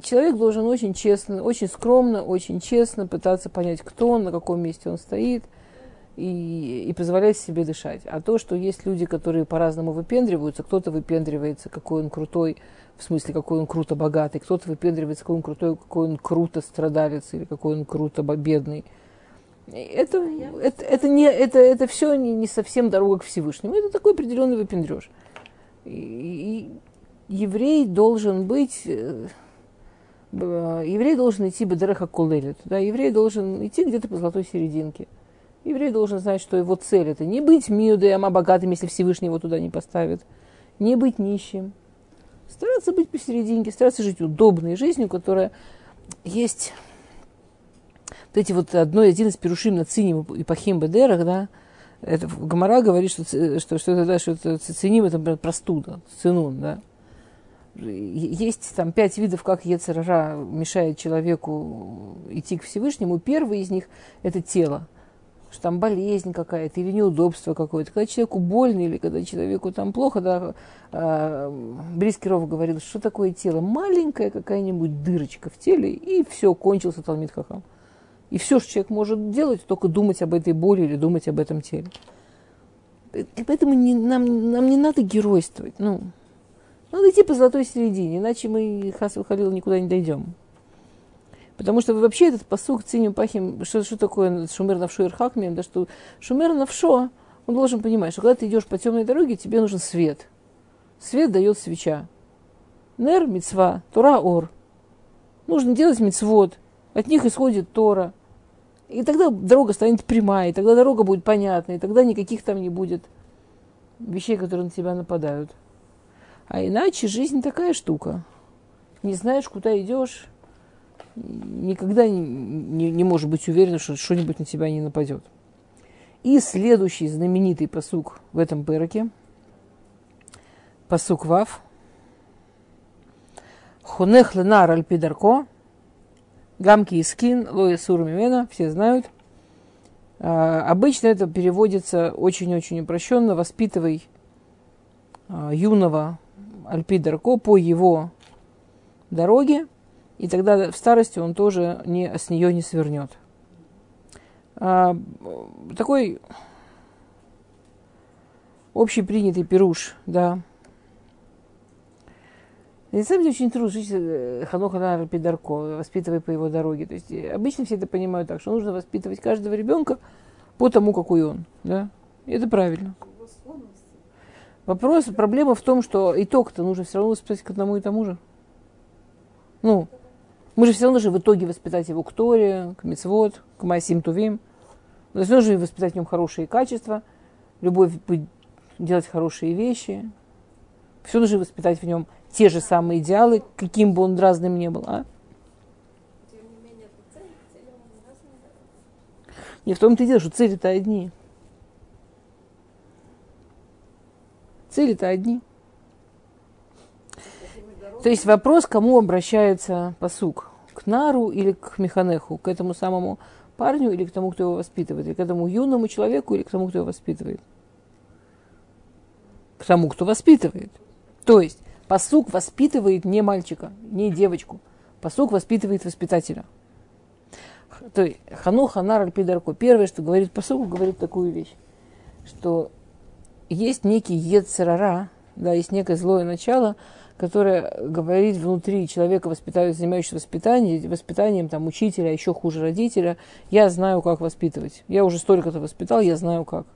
человек должен очень честно, очень скромно, очень честно пытаться понять, кто он, на каком месте он стоит, и, и позволять себе дышать. А то, что есть люди, которые по-разному выпендриваются, кто-то выпендривается, какой он крутой, в смысле, какой он круто богатый, кто-то выпендривается, какой он крутой, какой он круто страдалец, или какой он круто бедный. Это, это, это, не, это, это все не, не совсем дорога к Всевышнему. Это такой определенный выпендреж. И, и еврей должен быть э, еврей должен идти бедереха кулелит. Да, еврей должен идти где-то по золотой серединке. Еврей должен знать, что его цель это не быть миудеем, а богатым, если Всевышний его туда не поставит. Не быть нищим. Стараться быть посерединке, стараться жить удобной жизнью, которая есть вот эти вот одно, один из перушим на циним и пахим бедерах, да, это Гамара говорит, что, что, что это, да, что это циним, это простуда, цинун, да есть там пять видов, как Ецерара мешает человеку идти к Всевышнему. Первый из них – это тело. Что там болезнь какая-то или неудобство какое-то. Когда человеку больно или когда человеку там плохо, да, э, Брискиров говорил, что такое тело? Маленькая какая-нибудь дырочка в теле, и все, кончился Талмит Хахам. И все, что человек может делать, только думать об этой боли или думать об этом теле. И поэтому не, нам, нам не надо геройствовать. Ну, надо идти по золотой середине, иначе мы, хас Халил, никуда не дойдем. Потому что вообще этот посук циним пахим, что, что такое шумер навшо ирхакмем, да что шумер навшо, он должен понимать, что когда ты идешь по темной дороге, тебе нужен свет. Свет дает свеча. Нер, мецва, Тора, ор. Нужно делать мецвод. От них исходит Тора. И тогда дорога станет прямая, и тогда дорога будет понятной, и тогда никаких там не будет вещей, которые на тебя нападают. А иначе жизнь такая штука. Не знаешь, куда идешь, никогда не, не, не можешь быть уверен, что что-нибудь на тебя не нападет. И следующий знаменитый посук в этом пыроке, посук Вав, Хунех ленар альпидарко, гамки и скин, лоя сур мимена, все знают. А, обычно это переводится очень-очень упрощенно, воспитывай а, юного Альпи Дарко по его дороге, и тогда в старости он тоже не, с нее не свернет. А, такой общепринятый пируш, да. На самом деле очень трудно жить э, Ханоха на Пидарко, воспитывая по его дороге. То есть э, обычно все это понимают так, что нужно воспитывать каждого ребенка по тому, какой он. Да? И это правильно. Вопрос, проблема в том, что итог-то нужно все равно воспитать к одному и тому же. Ну, мы же все равно же в итоге воспитать его к Торе, к Мицвод, к Масим Тувим. Но все равно же воспитать в нем хорошие качества, любовь делать хорошие вещи. Все нужно воспитать в нем те же самые идеалы, каким бы он разным ни был. А? Не в том-то и дело, что цели-то одни. Цели-то одни. То есть вопрос, кому обращается посук? К Нару или к Механеху? К этому самому парню или к тому, кто его воспитывает? Или к этому юному человеку или к тому, кто его воспитывает? К тому, кто воспитывает. То есть посук воспитывает не мальчика, не девочку. Посук воспитывает воспитателя. То есть Хану Ханар Альпидарко. Первое, что говорит посук, говорит такую вещь, что есть некий Ецерара, да, есть некое злое начало, которое говорит внутри человека, воспитывает, занимающегося воспитанием, воспитанием там, учителя, а еще хуже родителя, я знаю, как воспитывать. Я уже столько-то воспитал, я знаю как.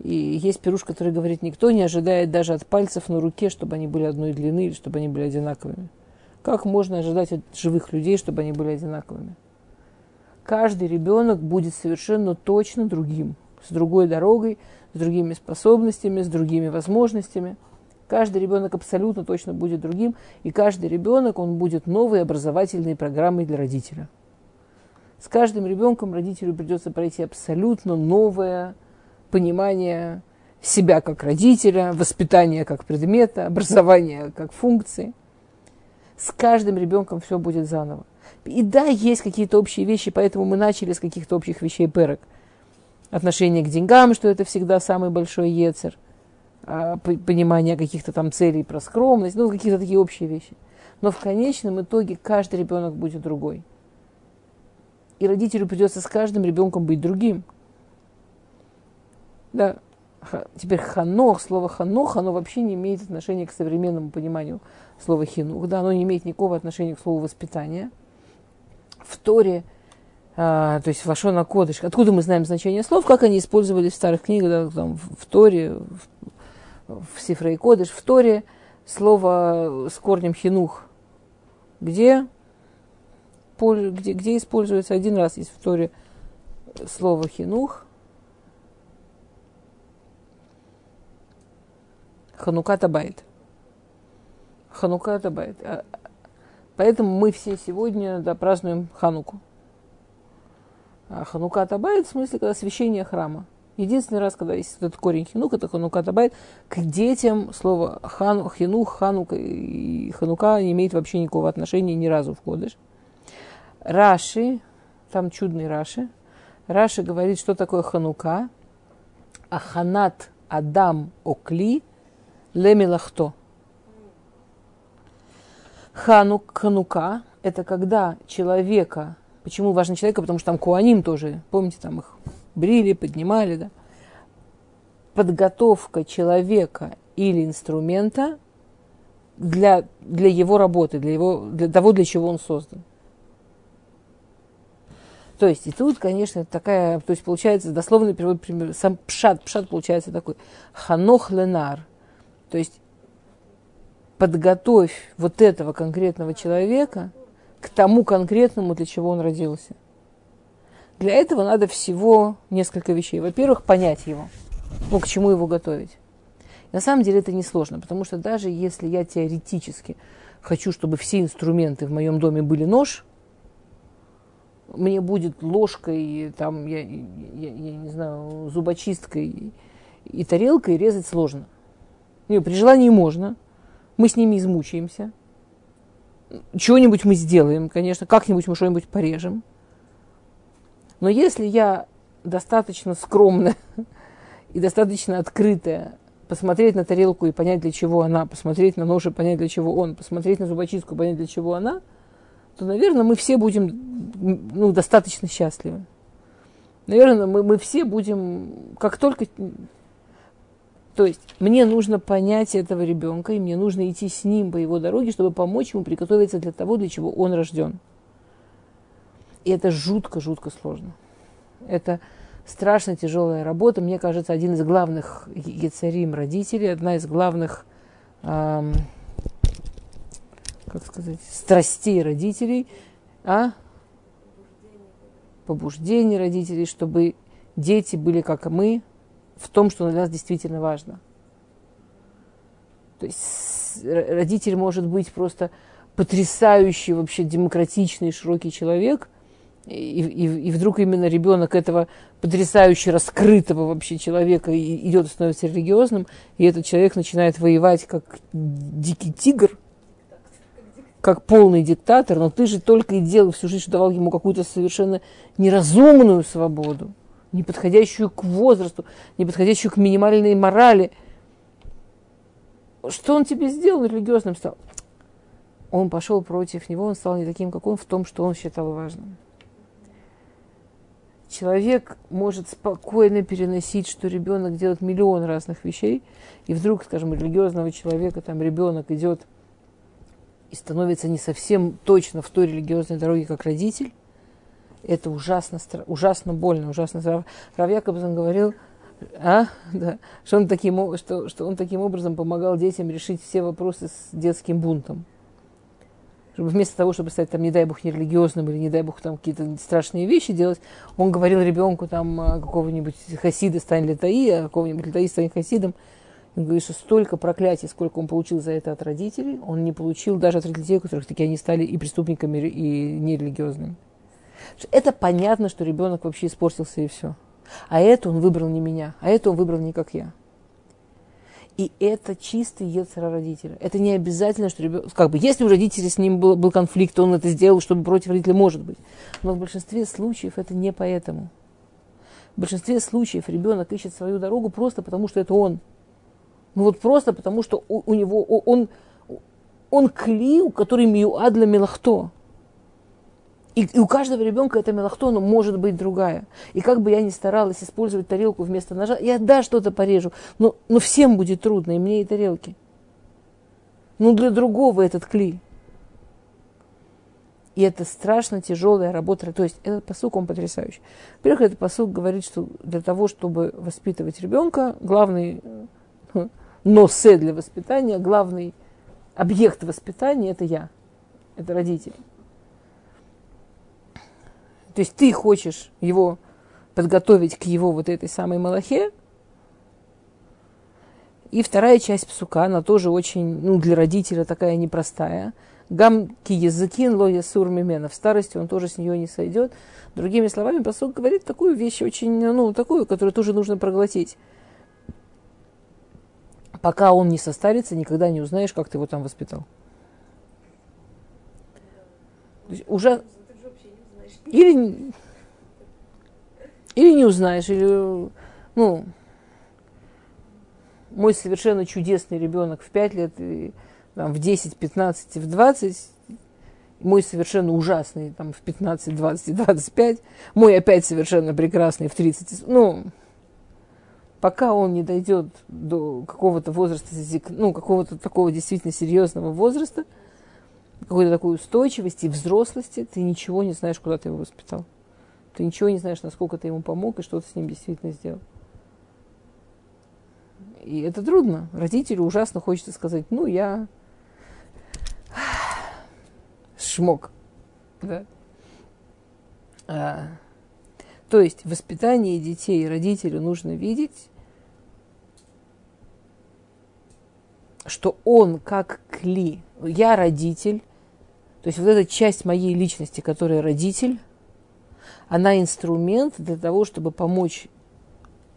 И есть пируш, который говорит, никто не ожидает даже от пальцев на руке, чтобы они были одной длины или чтобы они были одинаковыми. Как можно ожидать от живых людей, чтобы они были одинаковыми? Каждый ребенок будет совершенно точно другим, с другой дорогой, с другими способностями, с другими возможностями. Каждый ребенок абсолютно точно будет другим, и каждый ребенок, он будет новой образовательной программой для родителя. С каждым ребенком родителю придется пройти абсолютно новое понимание себя как родителя, воспитание как предмета, образование как функции. С каждым ребенком все будет заново. И да, есть какие-то общие вещи, поэтому мы начали с каких-то общих вещей перок. Отношение к деньгам, что это всегда самый большой ецер. А, понимание каких-то там целей про скромность, ну, какие-то такие общие вещи. Но в конечном итоге каждый ребенок будет другой. И родителю придется с каждым ребенком быть другим. Да. Теперь ханох, слово ханох, оно вообще не имеет отношения к современному пониманию слова хинух. Да, оно не имеет никакого отношения к слову воспитания. В Торе, а, то есть в Ашона Кодыш, откуда мы знаем значение слов, как они использовались в старых книгах, там, в Торе, в в Сифре и Кодыш, в Торе, слово с корнем хинух. Где, где, где используется один раз есть в Торе слово хинух. Ханука Табайт. Ханука Табайт. А, поэтому мы все сегодня да, празднуем Хануку. Ханука Табайт в смысле, когда освящение храма. Единственный раз, когда есть этот корень хинук, это ханука табайт, к детям слово хан, хинух, ханука и ханука не имеет вообще никакого отношения ни разу в кодыш. Раши, там чудный Раши, Раши говорит, что такое ханука, а ханат адам окли лемилахто. Ханук, ханука – это когда человека, почему важно человека, потому что там куаним тоже, помните, там их брили, поднимали, да. Подготовка человека или инструмента для, для его работы, для, его, для того, для чего он создан. То есть, и тут, конечно, такая, то есть, получается, дословный перевод, сам пшат, пшат получается такой, ханох ленар, то есть, подготовь вот этого конкретного человека к тому конкретному, для чего он родился. Для этого надо всего несколько вещей. Во-первых, понять его, ну, к чему его готовить. На самом деле это несложно, потому что даже если я теоретически хочу, чтобы все инструменты в моем доме были нож, мне будет ложкой, там, я, я, я не знаю, зубочисткой и тарелкой резать сложно. Не, при желании можно. Мы с ними измучаемся. Чего-нибудь мы сделаем, конечно, как-нибудь мы что-нибудь порежем. Но если я достаточно скромная и достаточно открытая, посмотреть на тарелку и понять, для чего она, посмотреть на нож и понять, для чего он, посмотреть на зубочистку и понять, для чего она, то, наверное, мы все будем ну, достаточно счастливы. Наверное, мы, мы все будем, как только... То есть мне нужно понять этого ребенка, и мне нужно идти с ним по его дороге, чтобы помочь ему приготовиться для того, для чего он рожден. И это жутко-жутко сложно. Это страшно тяжелая работа. Мне кажется, один из главных яцарим родителей, одна из главных, эм, как сказать, страстей родителей, а? побуждений родителей, чтобы дети были как мы в том, что для нас действительно важно. То есть родитель может быть просто потрясающий, вообще демократичный, широкий человек – И, и, и вдруг именно ребенок этого потрясающе раскрытого вообще человека идет и становится религиозным, и этот человек начинает воевать как дикий тигр, как полный диктатор, но ты же только и делал всю жизнь, что давал ему какую-то совершенно неразумную свободу, не подходящую к возрасту, не подходящую к минимальной морали. Что он тебе сделал религиозным стал? Он пошел против него, он стал не таким, как он, в том, что он считал важным. Человек может спокойно переносить, что ребенок делает миллион разных вещей, и вдруг, скажем, религиозного человека, там ребенок идет – и становится не совсем точно в той религиозной дороге, как родитель, это ужасно, ужасно больно, ужасно. Рав Якобсон говорил, а, да, что, он таким, что, что он таким образом помогал детям решить все вопросы с детским бунтом. Чтобы вместо того, чтобы стать, там, не дай бог, нерелигиозным или, не дай бог, там какие-то страшные вещи делать, он говорил ребенку, там, а, какого-нибудь хасида стань летаи, а какого-нибудь летаи стань хасидом. Он говорит, что столько проклятий, сколько он получил за это от родителей, он не получил даже от родителей, которых такие они стали и преступниками, и нерелигиозными. Это понятно, что ребенок вообще испортился и все. А это он выбрал не меня, а это он выбрал не как я. И это чистый ецера родителя. Это не обязательно, что ребенок... Как бы, если у родителей с ним был, был конфликт, он это сделал, чтобы против родителя может быть. Но в большинстве случаев это не поэтому. В большинстве случаев ребенок ищет свою дорогу просто потому, что это он – ну вот просто потому, что у, у него, он, он кли, который миуад для мелахто. И, и у каждого ребенка это мелахто, но может быть другая. И как бы я ни старалась использовать тарелку вместо ножа, я да, что-то порежу, но, но всем будет трудно, и мне, и тарелки. Ну, для другого этот кли. И это страшно тяжелая работа. То есть этот посук, он потрясающий. Во-первых, этот посук говорит, что для того, чтобы воспитывать ребенка, главный но се для воспитания, главный объект воспитания – это я, это родители. То есть ты хочешь его подготовить к его вот этой самой малахе, и вторая часть псука, она тоже очень, ну, для родителя такая непростая. Гам ки языкин ло ясур мимена. В старости он тоже с нее не сойдет. Другими словами, псук говорит такую вещь очень, ну, такую, которую тоже нужно проглотить пока он не состарится, никогда не узнаешь, как ты его там воспитал. уже... Или, или не узнаешь, или, ну, мой совершенно чудесный ребенок в 5 лет, и, там, в 10, 15, в 20, мой совершенно ужасный там, в 15, 20, 25, мой опять совершенно прекрасный в 30, ну, пока он не дойдет до какого-то возраста, ну, какого-то такого действительно серьезного возраста, какой-то такой устойчивости, взрослости, ты ничего не знаешь, куда ты его воспитал. Ты ничего не знаешь, насколько ты ему помог и что ты с ним действительно сделал. И это трудно. Родителю ужасно хочется сказать, ну, я шмок. Да? А, то есть воспитание детей родителю нужно видеть что он как кли, я родитель, то есть вот эта часть моей личности, которая родитель, она инструмент для того, чтобы помочь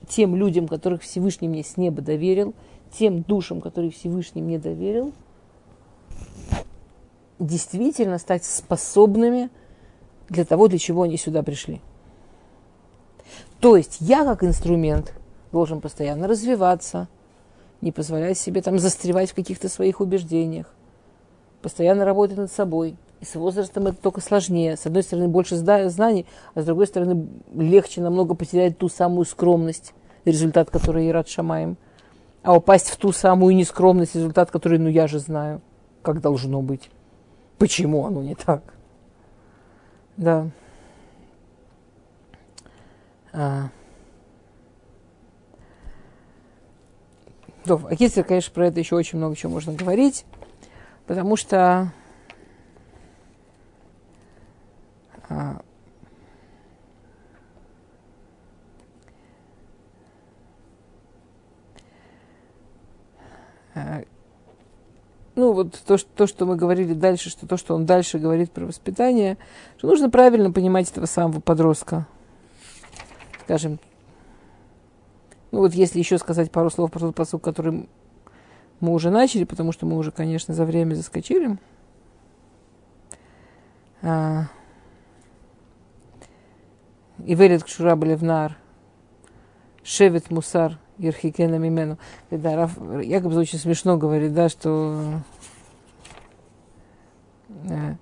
тем людям, которых Всевышний мне с неба доверил, тем душам, которые Всевышний мне доверил, действительно стать способными для того, для чего они сюда пришли. То есть я как инструмент должен постоянно развиваться – не позволять себе там застревать в каких-то своих убеждениях, постоянно работать над собой. И с возрастом это только сложнее. С одной стороны, больше знаний, а с другой стороны, легче намного потерять ту самую скромность, результат которой и рад шамаем, а упасть в ту самую нескромность, результат который, ну я же знаю, как должно быть. Почему оно не так? Да. А. То, а конечно, про это еще очень много чего можно говорить, потому что а, а, ну, вот то что, то, что мы говорили дальше, что то, что он дальше говорит про воспитание, что нужно правильно понимать этого самого подростка. Скажем, ну вот если еще сказать пару слов про тот посыл, который мы уже начали, потому что мы уже, конечно, за время заскочили. А, и верит к Шура Балевнар, Шевет Мусар, Ерхикена Мимену. Да, Раф Якобс очень смешно говорит, да, что э,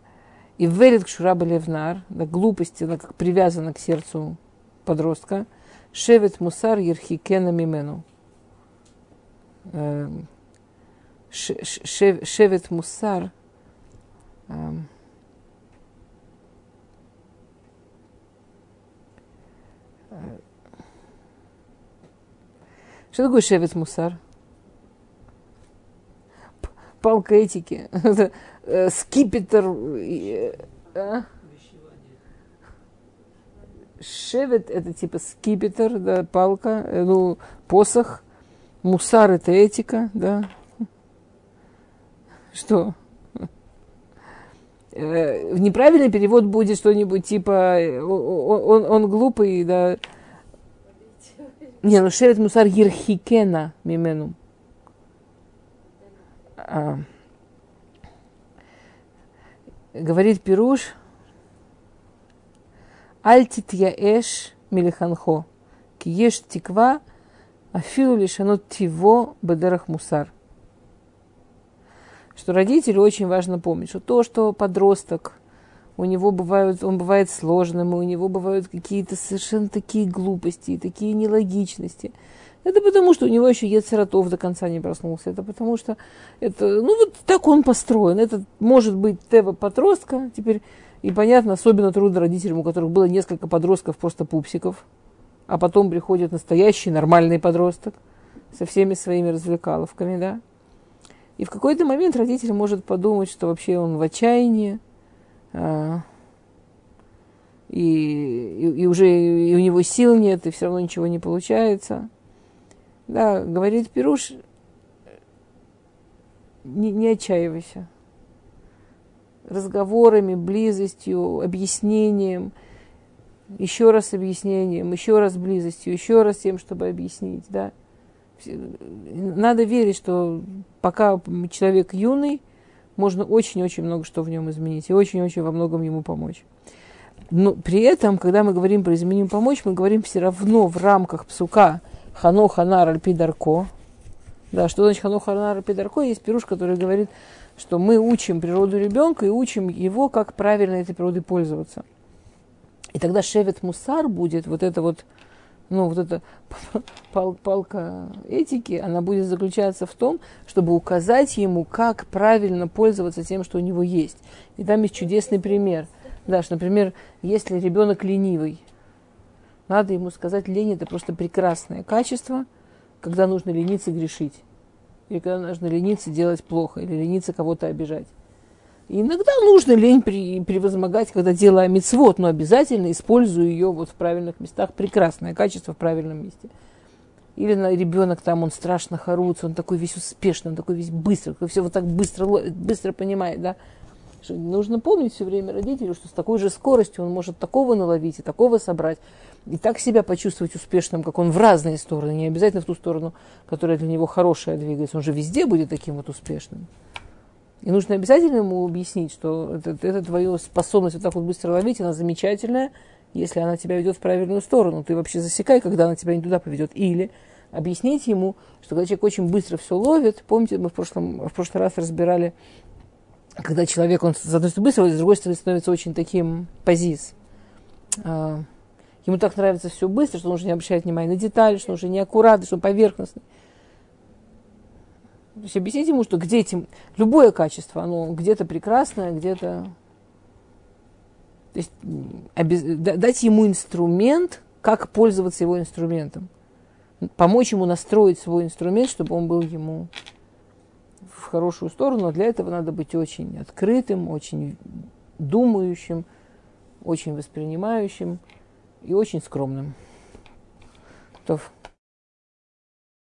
и верит к Шураба Левнар, да, глупости, она как привязана к сердцу подростка, Шевет Мусар Ерхикена Мимену. Э, шевет Мусар эм, Что такое шевет мусар? Палка этики. Э, скипетр. Э, а? Шевет это типа скипетр, да, палка, э, ну, посох. Мусар это этика, да. Что? Неправильный перевод будет что-нибудь типа он, он, он глупый, да, не, ну шерет мусар ерхикена мимену. А, говорит Пируш, Альтит я эш милиханхо, ки еш тиква, афилу лишанот тиво бедерах мусар. Что родителю очень важно помнить, что то, что подросток – у него бывают, он бывает сложным, и у него бывают какие-то совершенно такие глупости, такие нелогичности. Это потому, что у него еще Ецератов до конца не проснулся. Это потому, что это, ну вот так он построен. Это может быть Тева подростка. Теперь, и понятно, особенно трудно родителям, у которых было несколько подростков, просто пупсиков. А потом приходит настоящий нормальный подросток со всеми своими развлекаловками, да. И в какой-то момент родитель может подумать, что вообще он в отчаянии, а, и, и, и уже и у него сил нет, и все равно ничего не получается. Да, говорит Пируш, не, не отчаивайся. Разговорами, близостью, объяснением, еще раз объяснением, еще раз близостью, еще раз тем, чтобы объяснить, да. Надо верить, что пока человек юный, можно очень-очень много что в нем изменить и очень-очень во многом ему помочь. Но при этом, когда мы говорим про изменим помочь, мы говорим все равно в рамках псука хано ханар альпидарко. Да, что значит хано ханар альпидарко? Есть пируш, который говорит, что мы учим природу ребенка и учим его, как правильно этой природой пользоваться. И тогда шевет мусар будет вот это вот ну, вот эта пал палка этики, она будет заключаться в том, чтобы указать ему, как правильно пользоваться тем, что у него есть. И там есть чудесный пример. Да, что, например, если ребенок ленивый, надо ему сказать, лень это просто прекрасное качество, когда нужно лениться грешить. Или когда нужно лениться делать плохо, или лениться кого-то обижать. Иногда нужно лень при, превозмогать, когда делаю мецвод, но обязательно использую ее вот в правильных местах. Прекрасное качество в правильном месте. Или на, ребенок там, он страшно хоруется, он такой весь успешный, он такой весь быстрый, все вот так быстро, быстро понимает, да. Нужно помнить все время родителю, что с такой же скоростью он может такого наловить и такого собрать, и так себя почувствовать успешным, как он в разные стороны, не обязательно в ту сторону, которая для него хорошая двигается. Он же везде будет таким вот успешным. И нужно обязательно ему объяснить, что это, это твоя способность вот так вот быстро ловить, она замечательная, если она тебя ведет в правильную сторону. Ты вообще засекай, когда она тебя не туда поведет. Или объяснить ему, что когда человек очень быстро все ловит, помните, мы в, прошлом, в прошлый раз разбирали, когда человек, он с одной стороны быстро, а с другой стороны становится очень таким позиз. А, ему так нравится все быстро, что он уже не обращает внимания на детали, что он уже не аккуратный, что он поверхностный. То есть объяснить ему, что где этим любое качество, оно где-то прекрасное, где-то... То есть обез... дать ему инструмент, как пользоваться его инструментом. Помочь ему настроить свой инструмент, чтобы он был ему в хорошую сторону. Но для этого надо быть очень открытым, очень думающим, очень воспринимающим и очень скромным. То